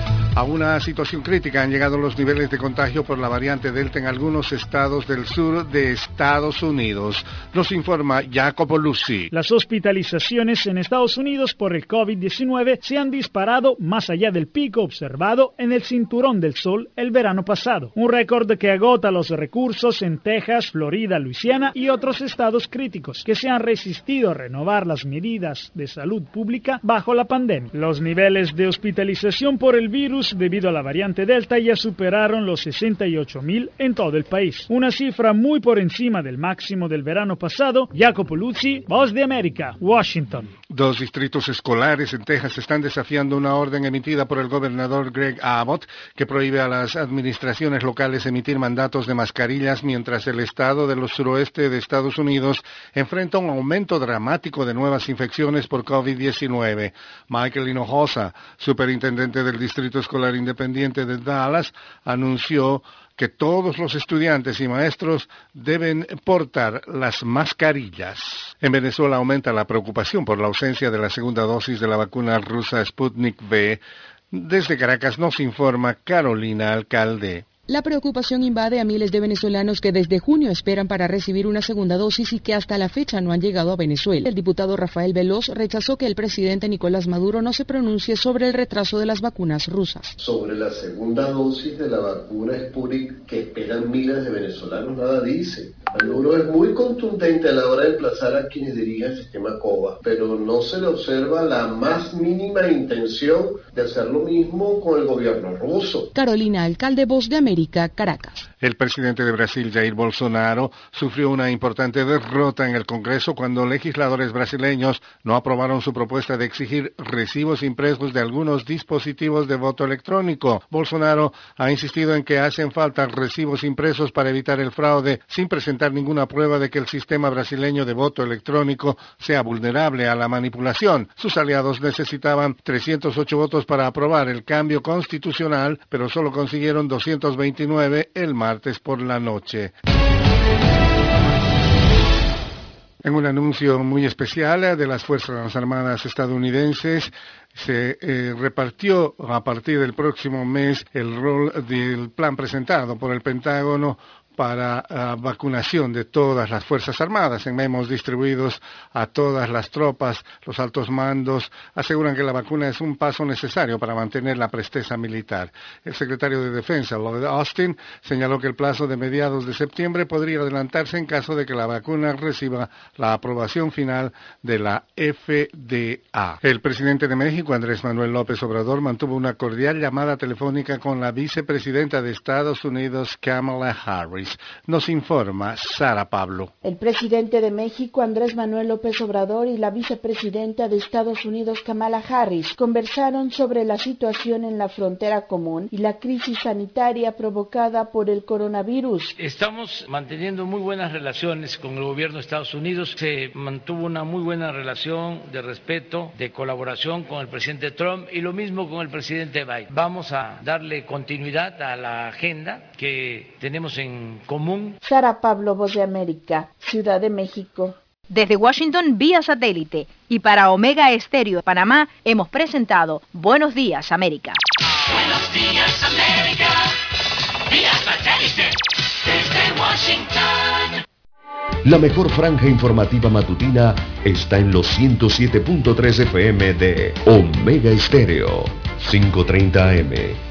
M: A una situación crítica han llegado los niveles de contagio por la variante Delta en algunos estados del sur de Estados Unidos. Nos informa Jacopo Lucy.
N: Las hospitalizaciones en Estados Unidos por el COVID-19 se han disparado más allá del pico observado en el Cinturón del Sol el verano pasado. Un récord que agota los recursos en Texas, Florida, Luisiana y otros estados críticos que se han resistido a renovar las medidas de salud pública bajo la pandemia. Los niveles de hospitalización por el virus debido a la variante Delta ya superaron los 68 mil en todo el país. Una cifra muy por encima del máximo del verano pasado. Jacopo Luzzi, Voz de América, Washington.
M: Dos distritos escolares en Texas están desafiando una orden emitida por el gobernador Greg Abbott que prohíbe a las administraciones locales emitir mandatos de mascarillas mientras el estado de los suroeste de Estados Unidos enfrenta un aumento dramático de nuevas infecciones por COVID-19. Michael Hinojosa, superintendente del distrito escolar independiente de Dallas, anunció que todos los estudiantes y maestros deben portar las mascarillas. En Venezuela aumenta la preocupación por la ausencia de la segunda dosis de la vacuna rusa Sputnik V. Desde Caracas nos informa Carolina Alcalde.
I: La preocupación invade a miles de venezolanos que desde junio esperan para recibir una segunda dosis y que hasta la fecha no han llegado a Venezuela. El diputado Rafael Veloz rechazó que el presidente Nicolás Maduro no se pronuncie sobre el retraso de las vacunas rusas.
O: Sobre la segunda dosis de la vacuna Sputnik que esperan miles de venezolanos, nada dice. Maduro es muy contundente a la hora de emplazar a quienes dirigen el sistema COVA, pero no se le observa la más mínima intención de hacer lo mismo con el gobierno ruso.
I: Carolina Alcalde, Voz de América, Caracas.
M: El presidente de Brasil, Jair Bolsonaro, sufrió una importante derrota en el Congreso cuando legisladores brasileños no aprobaron su propuesta de exigir recibos impresos de algunos dispositivos de voto electrónico. Bolsonaro ha insistido en que hacen falta recibos impresos para evitar el fraude sin presentar ninguna prueba de que el sistema brasileño de voto electrónico sea vulnerable a la manipulación. Sus aliados necesitaban 308 votos para aprobar el cambio constitucional, pero solo consiguieron 229 el martes por la noche. En un anuncio muy especial de las Fuerzas Armadas estadounidenses, se eh, repartió a partir del próximo mes el rol del plan presentado por el Pentágono para uh, vacunación de todas las Fuerzas Armadas en memos distribuidos a todas las tropas. Los altos mandos aseguran que la vacuna es un paso necesario para mantener la presteza militar. El secretario de Defensa, Lloyd Austin, señaló que el plazo de mediados de septiembre podría adelantarse en caso de que la vacuna reciba la aprobación final de la FDA. El presidente de México, Andrés Manuel López Obrador, mantuvo una cordial llamada telefónica con la vicepresidenta de Estados Unidos, Kamala Harris. Nos informa Sara Pablo.
P: El presidente de México, Andrés Manuel López Obrador, y la vicepresidenta de Estados Unidos, Kamala Harris, conversaron sobre la situación en la frontera común y la crisis sanitaria provocada por el coronavirus.
Q: Estamos manteniendo muy buenas relaciones con el gobierno de Estados Unidos. Se mantuvo una muy buena relación de respeto, de colaboración con el presidente Trump y lo mismo con el presidente Biden. Vamos a darle continuidad a la agenda que tenemos en común.
P: Sara Pablo, Voz de América, Ciudad de México.
D: Desde Washington vía satélite y para Omega Estéreo de Panamá hemos presentado Buenos Días América.
R: Buenos días América, vía satélite, desde Washington.
C: La mejor franja informativa matutina está en los 107.3 FM de Omega Estéreo, 530 AM.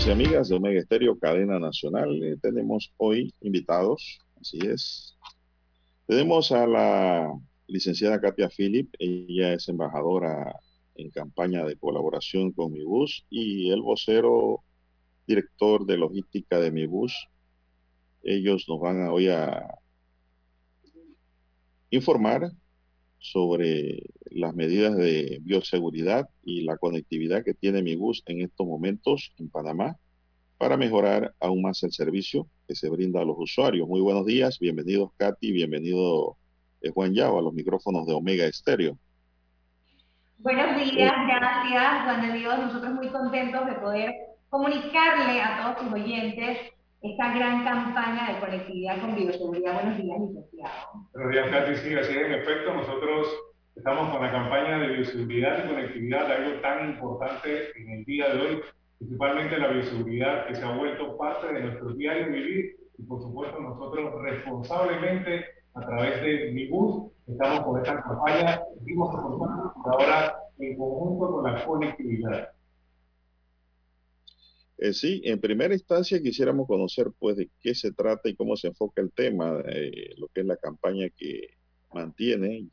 A: Amigos y amigas de Omega Estéreo, cadena nacional, eh, tenemos hoy invitados, así es. Tenemos a la licenciada Katia Philip, ella es embajadora en campaña de colaboración con mi bus y el vocero director de logística de mi bus. Ellos nos van a hoy a informar sobre las medidas de bioseguridad y la conectividad que tiene mi bus en estos momentos en Panamá para mejorar aún más el servicio que se brinda a los usuarios. Muy buenos días, bienvenidos Katy, bienvenido eh, Juan Yao a los micrófonos de Omega Estéreo.
S: Buenos días, gracias Juan de Dios. Nosotros muy contentos de poder comunicarle a todos sus oyentes esta gran campaña de conectividad con bioseguridad. Buenos días, licenciado.
T: Buenos días, Katy. Sí, así. En efecto, nosotros estamos con la campaña de bioseguridad y conectividad, algo tan importante en el día de hoy, principalmente la bioseguridad que se ha vuelto parte de nuestro diario vivir y por supuesto nosotros responsablemente a través de mi bus estamos con esta campaña, seguimos ahora en conjunto con la conectividad.
A: Eh, sí, en primera instancia quisiéramos conocer pues de qué se trata y cómo se enfoca el tema, eh, lo que es la campaña que mantiene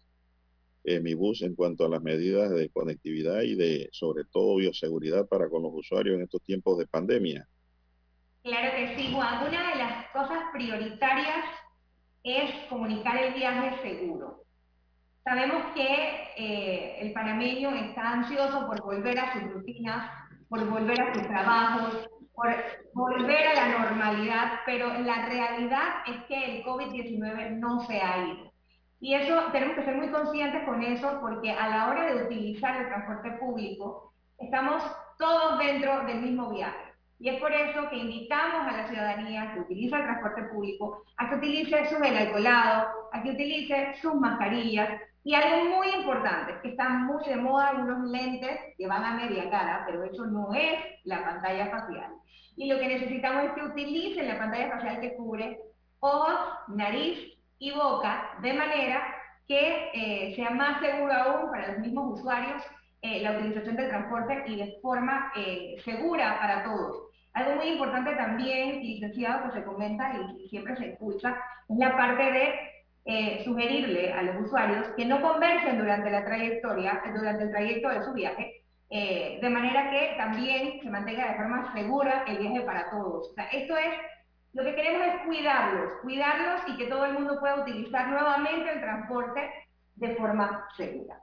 A: eh, mi bus en cuanto a las medidas de conectividad y de sobre todo bioseguridad para con los usuarios en estos tiempos de pandemia.
S: Claro que sí, Juan. Una de las cosas prioritarias es comunicar el viaje seguro. Sabemos que el panameño está ansioso por volver a sus rutinas, por volver a sus trabajos, por volver a la normalidad, pero la realidad es que el COVID-19 no se ha ido. Y eso tenemos que ser muy conscientes con eso porque a la hora de utilizar el transporte público estamos todos dentro del mismo viaje. Y es por eso que invitamos a la ciudadanía que utiliza el transporte público a que utilice su gel alcoholado, a que utilice sus mascarillas y algo muy importante, que está muy de moda unos lentes que van a media cara, pero eso no es la pantalla facial. Y lo que necesitamos es que utilicen la pantalla facial que cubre ojos, nariz y boca, de manera que eh, sea más seguro aún para los mismos usuarios eh, la utilización del transporte y de forma eh, segura para todos. Algo muy importante también, licenciado, que se comenta y siempre se escucha, es la parte de eh, sugerirle a los usuarios que no conversen durante la trayectoria, durante el trayecto de su viaje, eh, de manera que también se mantenga de forma segura el viaje para todos. O sea, esto es, lo que queremos es cuidarlos, cuidarlos y que todo el mundo pueda utilizar nuevamente el transporte de forma segura.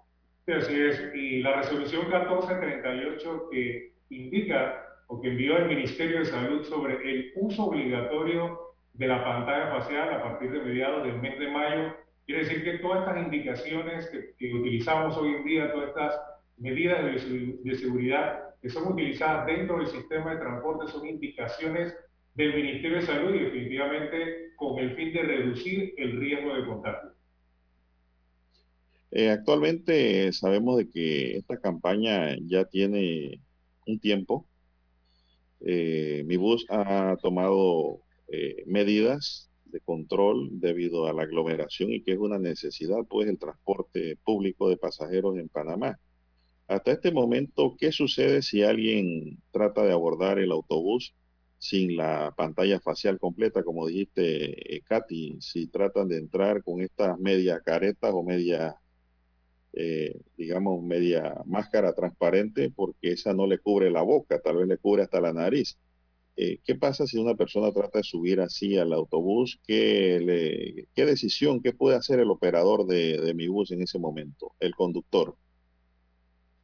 T: Sí, así es. Y la resolución 1438 que indica o que envió el Ministerio de Salud sobre el uso obligatorio de la pantalla facial a partir de mediados del mes de mayo. Quiere decir que todas estas indicaciones que, utilizamos hoy en día, todas estas medidas de, de, seguridad que son utilizadas dentro del sistema de transporte son indicaciones del Ministerio de Salud y definitivamente con el fin de reducir el riesgo de contagio.
A: Eh, actualmente sabemos de que esta campaña ya tiene un tiempo eh, mi bus ha tomado eh, medidas de control debido a la aglomeración y que es una necesidad, pues, el transporte público de pasajeros en Panamá. Hasta este momento, ¿qué sucede si alguien trata de abordar el autobús sin la pantalla facial completa, como dijiste, eh, Katy? Si tratan de entrar con estas medias caretas o medias eh, digamos, media máscara transparente porque esa no le cubre la boca, tal vez le cubre hasta la nariz. Eh, ¿Qué pasa si una persona trata de subir así al autobús? ¿Qué, decisión, qué puede hacer el operador de, mi bus en ese momento, el conductor?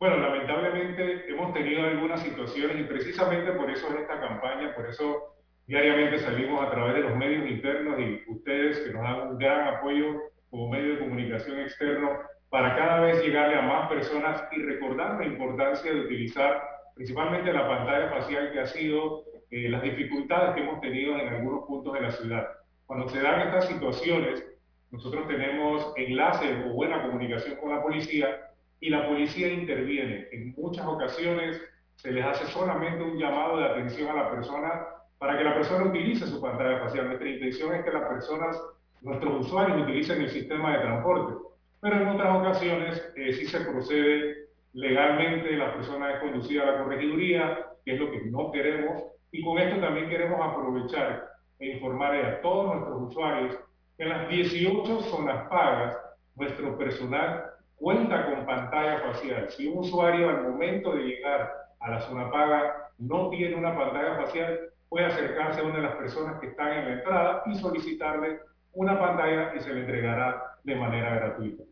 T: Bueno, lamentablemente hemos tenido algunas situaciones y precisamente por eso en esta campaña, por eso diariamente salimos a través de los medios internos y ustedes que nos dan un gran apoyo como medio de comunicación externo, para cada vez llegarle a más personas y recordar la importancia de utilizar principalmente la pantalla facial que ha sido eh, las dificultades que hemos tenido en algunos puntos de la ciudad. Cuando se dan estas situaciones, nosotros tenemos enlaces o buena comunicación con la policía y la policía interviene. En muchas ocasiones se les hace solamente un llamado de atención a la persona para que la persona utilice su pantalla facial. Nuestra intención es que las personas, nuestros usuarios, utilicen el sistema de transporte pero en otras ocasiones eh, sí se procede legalmente, la persona es conducida a la corregiduría, que es lo que no queremos, y con esto también queremos aprovechar e informar a todos nuestros usuarios que en las 18 zonas pagas, nuestro personal cuenta con pantalla facial. Si un usuario al momento de llegar a la zona paga no tiene una pantalla facial, puede acercarse a una de las personas que están en la entrada y solicitarle una pantalla y se le entregará de manera gratuita.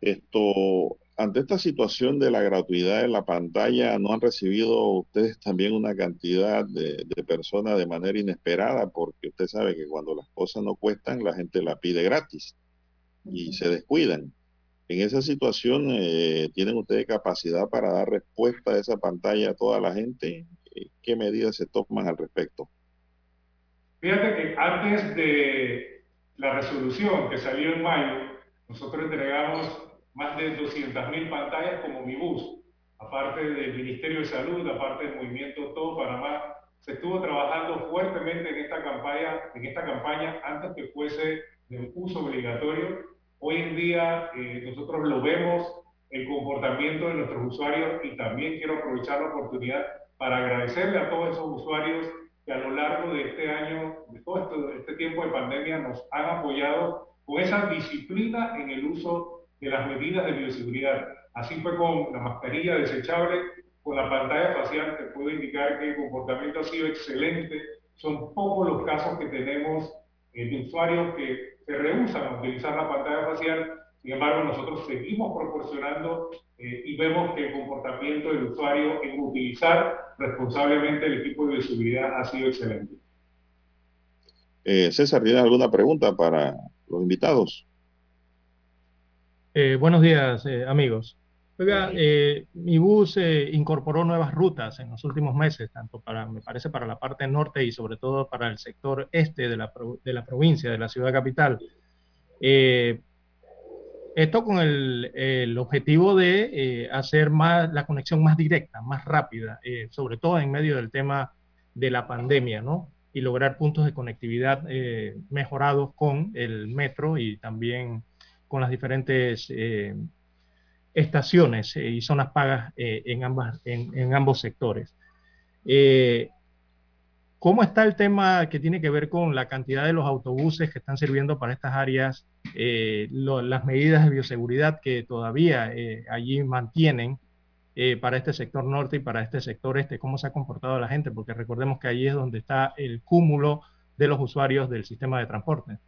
A: Esto, ante esta situación de la gratuidad en la pantalla, ¿no han recibido ustedes también una cantidad de, personas de manera inesperada? Porque usted sabe que cuando las cosas no cuestan, la gente la pide gratis y se descuidan. En esa situación, eh, ¿tienen ustedes capacidad para dar respuesta a esa pantalla a toda la gente? ¿Qué medidas se toman al respecto?
T: Fíjate que antes de la resolución que salió en mayo, nosotros entregamos más de 200.000 pantallas como mi bus. Aparte del Ministerio de Salud, aparte del movimiento Todo Panamá, se estuvo trabajando fuertemente en esta campaña, en esta campaña antes que fuese de uso obligatorio. Hoy en día eh, nosotros lo vemos el comportamiento de nuestros usuarios y también quiero aprovechar la oportunidad para agradecerle a todos esos usuarios que a lo largo de este año, de todo este, este tiempo de pandemia, nos han apoyado con esa disciplina en el uso de las medidas de bioseguridad. Así fue con la mascarilla desechable, con la pantalla facial, te puedo indicar que el comportamiento ha sido excelente. Son pocos los casos que tenemos eh, de usuarios que se rehusan a utilizar la pantalla facial. Sin embargo, nosotros seguimos proporcionando eh, y vemos que el comportamiento del usuario en utilizar responsablemente el equipo de seguridad ha sido excelente.
A: Eh, César, ¿tienes alguna pregunta para los invitados?
B: Eh, buenos días, eh, amigos. Oiga, eh, mi bus eh, incorporó nuevas rutas en los últimos meses, tanto para, me parece, para la parte norte y sobre todo para el sector este de la, de la provincia, de la ciudad capital. Esto con el, el objetivo de hacer más, la conexión más directa, más rápida, sobre todo en medio del tema de la pandemia, ¿no? Y lograr puntos de conectividad mejorados con el metro y también con las diferentes eh, estaciones eh, y zonas pagas eh, en, ambas, en, ambos sectores. ¿Cómo está el tema que tiene que ver con la cantidad de los autobuses que están sirviendo para estas áreas, las medidas de bioseguridad que todavía allí mantienen para este sector norte y para este sector este? ¿Cómo se ha comportado la gente? Porque recordemos que allí es donde está el cúmulo de los usuarios del sistema de transporte.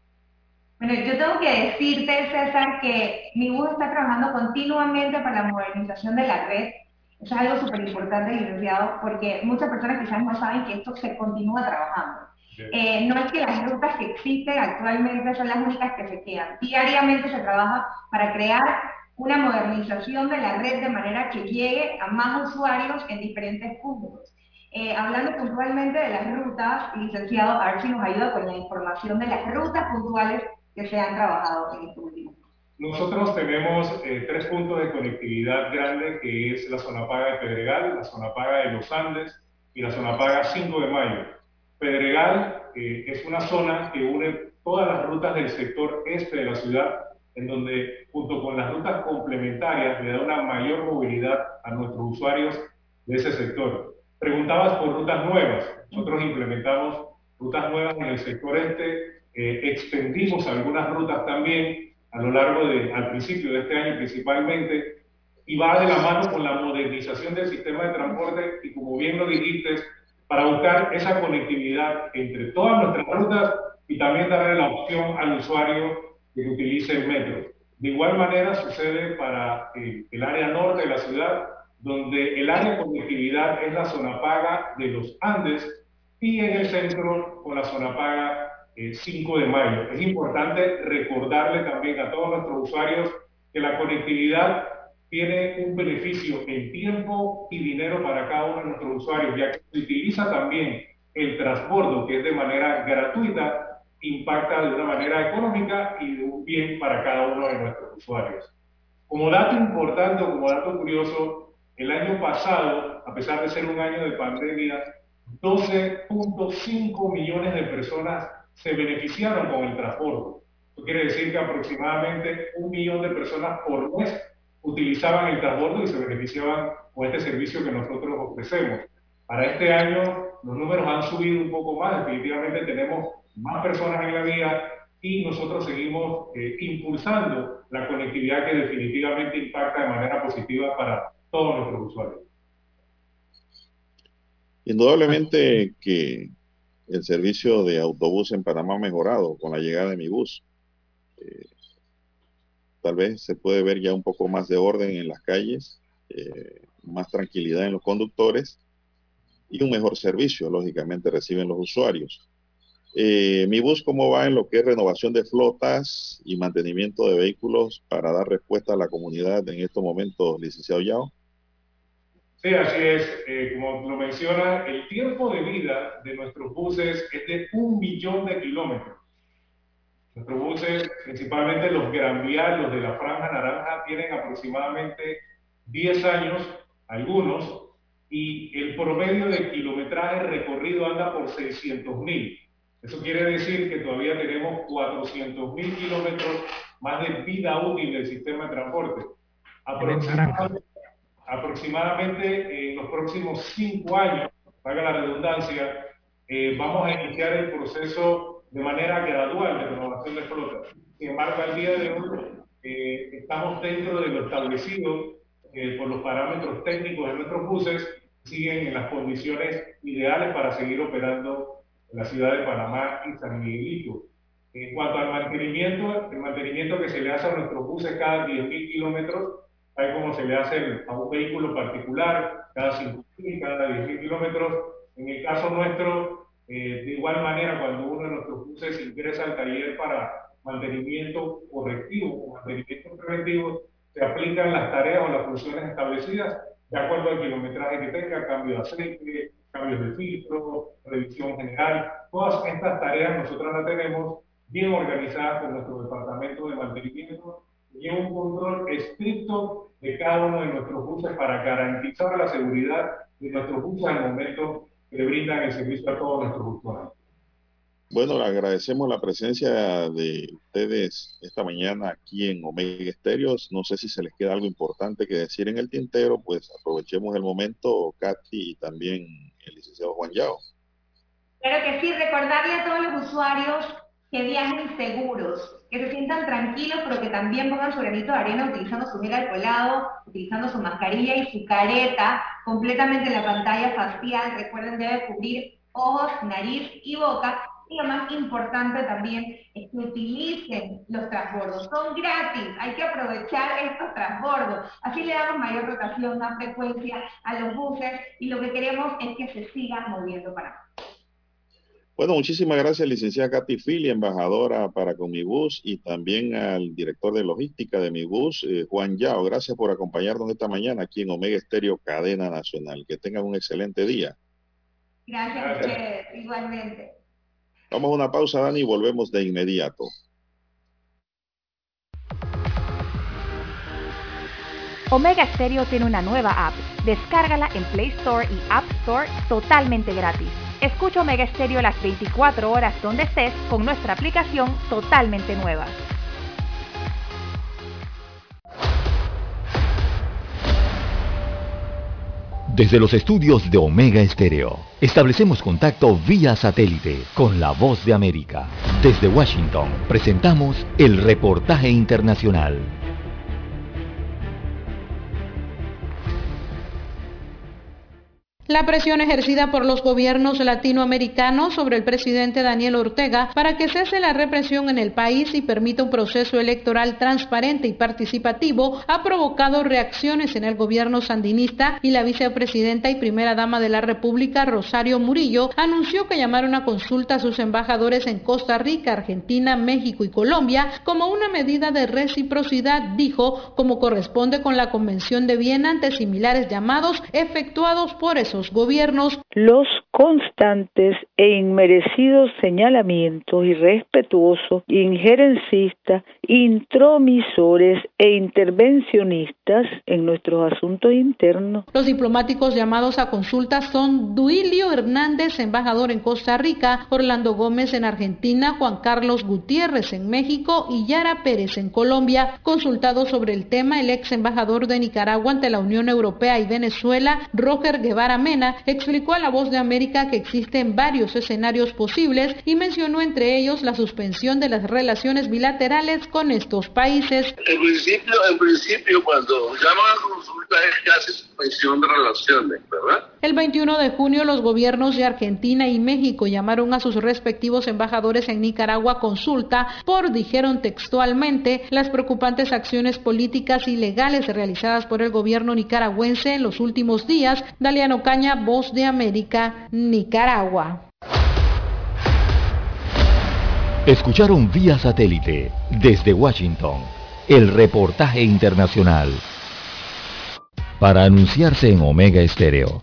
S: Bueno, yo tengo que decirte, César, que mi bus está trabajando continuamente para la modernización de la red. Eso es algo súper importante, licenciado, porque muchas personas quizás no saben que esto se continúa trabajando. Eh, no es que las rutas que existen actualmente son las únicas que se quedan. Diariamente se trabaja para crear una modernización de la red de manera que llegue a más usuarios en diferentes puntos. Eh, hablando puntualmente de las rutas, licenciado, a ver si nos ayuda con la información de las rutas puntuales que se han trabajado en este último.
T: Nosotros tenemos eh, tres puntos de conectividad grande, que es la zona paga de Pedregal, la zona paga de Los Andes y la zona paga 5 de Mayo. Pedregal eh, es una zona que une todas las rutas del sector este de la ciudad, en donde junto con las rutas complementarias le da una mayor movilidad a nuestros usuarios de ese sector. Preguntabas por rutas nuevas. Nosotros implementamos rutas nuevas en el sector este, eh, extendimos algunas rutas también a lo largo de, al principio de este año principalmente, y va de la mano con la modernización del sistema de transporte y como bien lo dijiste, para buscar esa conectividad entre todas nuestras rutas y también darle la opción al usuario que utilice el metro. De igual manera sucede para eh, el área norte de la ciudad, donde el área de conectividad es la zona paga de los Andes y en el centro con la zona paga eh, 5 de mayo. Es importante recordarle también a todos nuestros usuarios que la conectividad tiene un beneficio en tiempo y dinero para cada uno de nuestros usuarios, ya que se utiliza también el transbordo, que es de manera gratuita, impacta de una manera económica y de un bien para cada uno de nuestros usuarios. Como dato importante o como dato curioso, el año pasado, a pesar de ser un año de pandemia, 12.5 millones de personas se beneficiaron con el transporte. Eso quiere decir que aproximadamente un millón de personas por mes utilizaban el transbordo y se beneficiaban con este servicio que nosotros ofrecemos. Para este año los números han subido un poco más, definitivamente tenemos más personas en la vía y nosotros seguimos eh, impulsando la conectividad que definitivamente impacta de manera positiva para todos nuestros usuarios.
A: Indudablemente que el servicio de autobús en Panamá ha mejorado con la llegada de mi bus. Eh, tal vez se puede ver ya un poco más de orden en las calles, eh, más tranquilidad en los conductores y un mejor servicio, lógicamente, reciben los usuarios. Eh, mi bus, ¿cómo va en lo que es renovación de flotas y mantenimiento de vehículos para dar respuesta a la comunidad en estos momentos, licenciado Yao?
T: Sí, así es. Eh, como lo menciona, el tiempo de vida de nuestros buses es de un millón de kilómetros. Nuestros buses, principalmente los Gran Vía, los de la Franja Naranja, tienen aproximadamente 10 años, algunos, y el promedio de kilometraje recorrido anda por 600 mil. Eso quiere decir que todavía tenemos 400 mil kilómetros más de vida útil del sistema de transporte. Aproximadamente, aproximadamente en los próximos cinco años, haga la redundancia, eh, vamos a iniciar el proceso de manera gradual de renovación de flota. Sin embargo, al día de hoy eh, estamos dentro de lo establecido eh, por los parámetros técnicos de nuestros buses, siguen en las condiciones ideales para seguir operando en la ciudad de Panamá y San Miguelito. En cuanto al mantenimiento, el mantenimiento que se le hace a nuestros buses cada 10.000 kilómetros, tal como se le hace a un vehículo particular, cada 5.000, cada 10.000 kilómetros. En el caso nuestro, eh, de igual manera, cuando uno de nuestros buses ingresa al taller para mantenimiento correctivo o mantenimiento preventivo, se aplican las tareas o las funciones establecidas de acuerdo al kilometraje que tenga, cambio de aceite, cambios de filtro, revisión general. Todas estas tareas nosotros las tenemos bien organizadas por nuestro departamento de mantenimiento y un control estricto de cada uno de nuestros buses para garantizar la seguridad de nuestros buses al momento que le brindan el servicio a todos nuestros usuarios.
A: Bueno, le agradecemos la presencia de ustedes esta mañana aquí en Omega Estéreos. No sé si se les queda algo importante que decir en el tintero, pues aprovechemos el momento, Katy y también el licenciado Juan Yao.
S: Claro que sí, recordarle a todos los usuarios que viajen seguros, que se sientan tranquilos, pero que también pongan su granito de arena utilizando su gel alcoholado, utilizando su mascarilla y su careta completamente en la pantalla facial. Recuerden, debe cubrir ojos, nariz y boca y lo más importante también es que utilicen los transbordos. Son gratis, hay que aprovechar estos transbordos. Así le damos mayor rotación, más frecuencia a los buses y lo que queremos es que se sigan moviendo para
A: Bueno, muchísimas gracias, licenciada Katy Fili, embajadora para Comibus, y también al director de logística de mi bus, eh, Juan Yao. Gracias por acompañarnos esta mañana aquí en Omega Estéreo Cadena Nacional. Que tengan un excelente día.
S: Gracias a ustedes, igualmente.
A: Vamos a una pausa, Dani, y volvemos de inmediato.
D: Omega Stereo tiene una nueva app. Descárgala en Play Store y App Store totalmente gratis. Escucha Omega Stereo las 24 horas donde estés con nuestra aplicación totalmente nueva.
G: Desde los estudios de Omega Estéreo, establecemos contacto vía satélite con la voz de América. Desde Washington, presentamos el reportaje internacional.
U: La presión ejercida por los gobiernos latinoamericanos sobre el presidente Daniel Ortega para que cese la represión en el país y permita un proceso electoral transparente y participativo ha provocado reacciones en el gobierno sandinista y la vicepresidenta y primera dama de la República, Rosario Murillo, anunció que llamaron a consulta a sus embajadores en Costa Rica, Argentina, México y Colombia como una medida de reciprocidad, dijo, como corresponde con la Convención de Viena ante similares llamados efectuados por esos gobiernos.
V: Los constantes e inmerecidos señalamientos irrespetuosos, injerencistas, intromisores e intervencionistas en nuestros asuntos internos.
U: Los diplomáticos llamados a consulta son Duilio Hernández, embajador en Costa Rica, Orlando Gómez en Argentina, Juan Carlos Gutiérrez en México y Yara Pérez en Colombia. Consultado sobre el tema, el ex embajador de Nicaragua ante la Unión Europea y Venezuela, Roger Guevara Mena, explicó a la voz de América que existen varios escenarios posibles y mencionó entre ellos la suspensión de las relaciones bilaterales con estos países.
W: En principio, en principio cuando llaman a consulta es casi suspensión de relaciones, ¿verdad?
U: El 21 de junio los gobiernos de Argentina y México llamaron a sus respectivos embajadores en Nicaragua consulta por, dijeron textualmente, las preocupantes acciones políticas y legales realizadas por el gobierno nicaragüense en los últimos días. Daliano Caña, Voz de América, Nicaragua.
G: Escucharon vía satélite desde Washington el reportaje internacional. Para anunciarse en Omega Estéreo,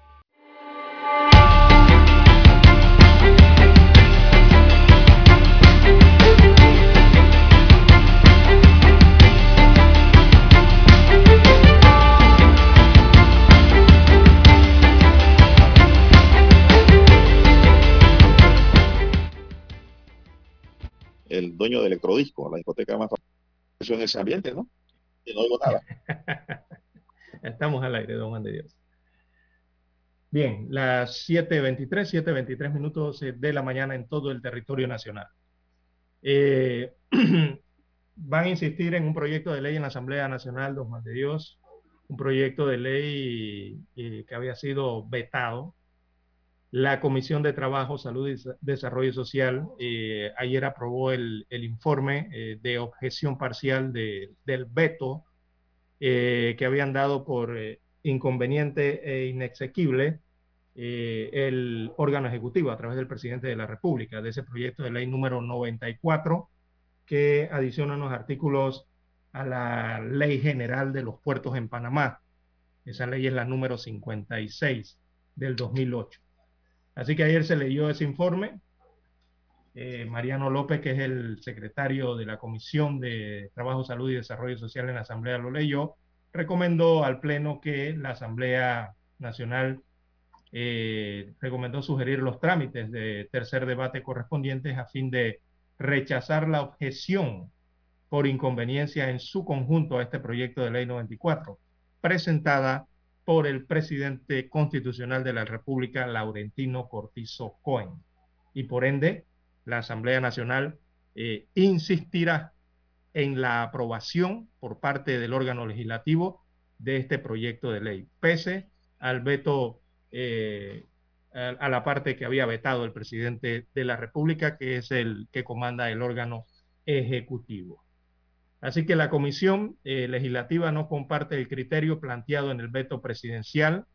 A: El dueño de Electrodisco, la discoteca más famosa en ese ambiente, ¿no? Y no oigo nada. [laughs]
B: Estamos al aire, don Juan de Dios. Bien, las 7.23, 7.23 minutos de la mañana en todo el territorio nacional. Eh, [clears throat] van a insistir en un proyecto de ley en la Asamblea Nacional, don Juan de Dios, un proyecto de ley eh, que había sido vetado la Comisión de Trabajo, Salud y Desarrollo Social eh, ayer aprobó el, informe eh, de objeción parcial del veto eh, que habían dado por inconveniente e inexequible el órgano ejecutivo a través del presidente de la República de ese proyecto de ley número 94 que adiciona unos artículos a la Ley General de los Puertos en Panamá. Esa ley es la número 56 del 2008. Así que ayer se leyó ese informe. Eh, Mariano López, que es el secretario de la Comisión de Trabajo, Salud y Desarrollo Social en la Asamblea, lo leyó. Recomendó al Pleno que la Asamblea Nacional eh, recomendó sugerir los trámites de tercer debate correspondientes a fin de rechazar la objeción por inconveniencia en su conjunto a este proyecto de ley 94, presentada por el presidente constitucional de la República, Laurentino Cortizo Cohen. Y por ende, la Asamblea Nacional eh, insistirá en la aprobación por parte del órgano legislativo de este proyecto de ley, pese al veto, eh, a, la parte que había vetado el presidente de la República, que es el que comanda el órgano ejecutivo. Así que la Comisión eh, Legislativa no comparte el criterio planteado en el veto presidencial,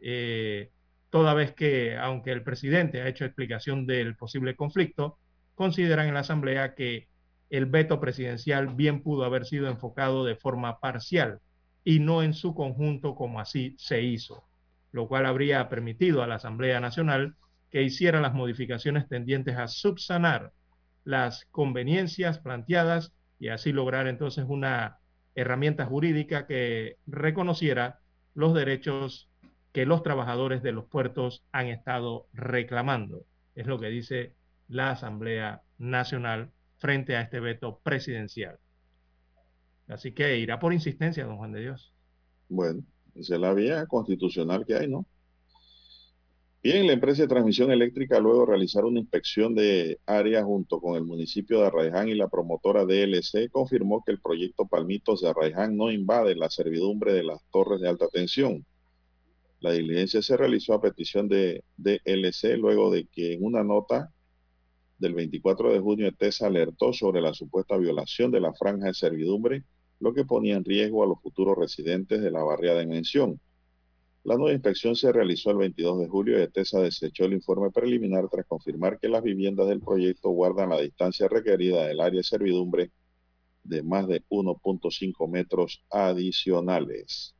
B: eh, toda vez que, aunque el presidente ha hecho explicación del posible conflicto, consideran en la Asamblea que el veto presidencial bien pudo haber sido enfocado de forma parcial y no en su conjunto como así se hizo, lo cual habría permitido a la Asamblea Nacional que hiciera las modificaciones tendientes a subsanar las conveniencias planteadas y así lograr entonces una herramienta jurídica que reconociera los derechos que los trabajadores de los puertos han estado reclamando. Es lo que dice la Asamblea Nacional frente a este veto presidencial. Así que irá por insistencia, don Juan de Dios.
A: Bueno, esa es la vía constitucional que hay, ¿no? Bien, la empresa de transmisión eléctrica luego realizar una inspección de área junto con el municipio de Arraiján y la promotora DLC confirmó que el proyecto Palmitos de Arraiján no invade la servidumbre de las torres de alta tensión. La diligencia se realizó a petición de DLC luego de que en una nota del 24 de junio ETESA alertó sobre la supuesta violación de la franja de servidumbre, lo que ponía en riesgo a los futuros residentes de la barriada en mención. La nueva inspección se realizó el 22 de julio y ETESA desechó el informe preliminar tras confirmar que las viviendas del proyecto guardan la distancia requerida del área de servidumbre de más de 1.5 metros adicionales.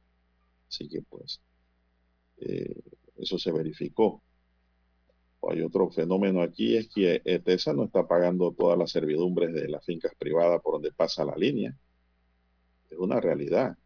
A: Así que pues eh, eso se verificó. Hay otro fenómeno aquí, es que ETESA no está pagando todas las servidumbres de las fincas privadas por donde pasa la línea. Es una realidad.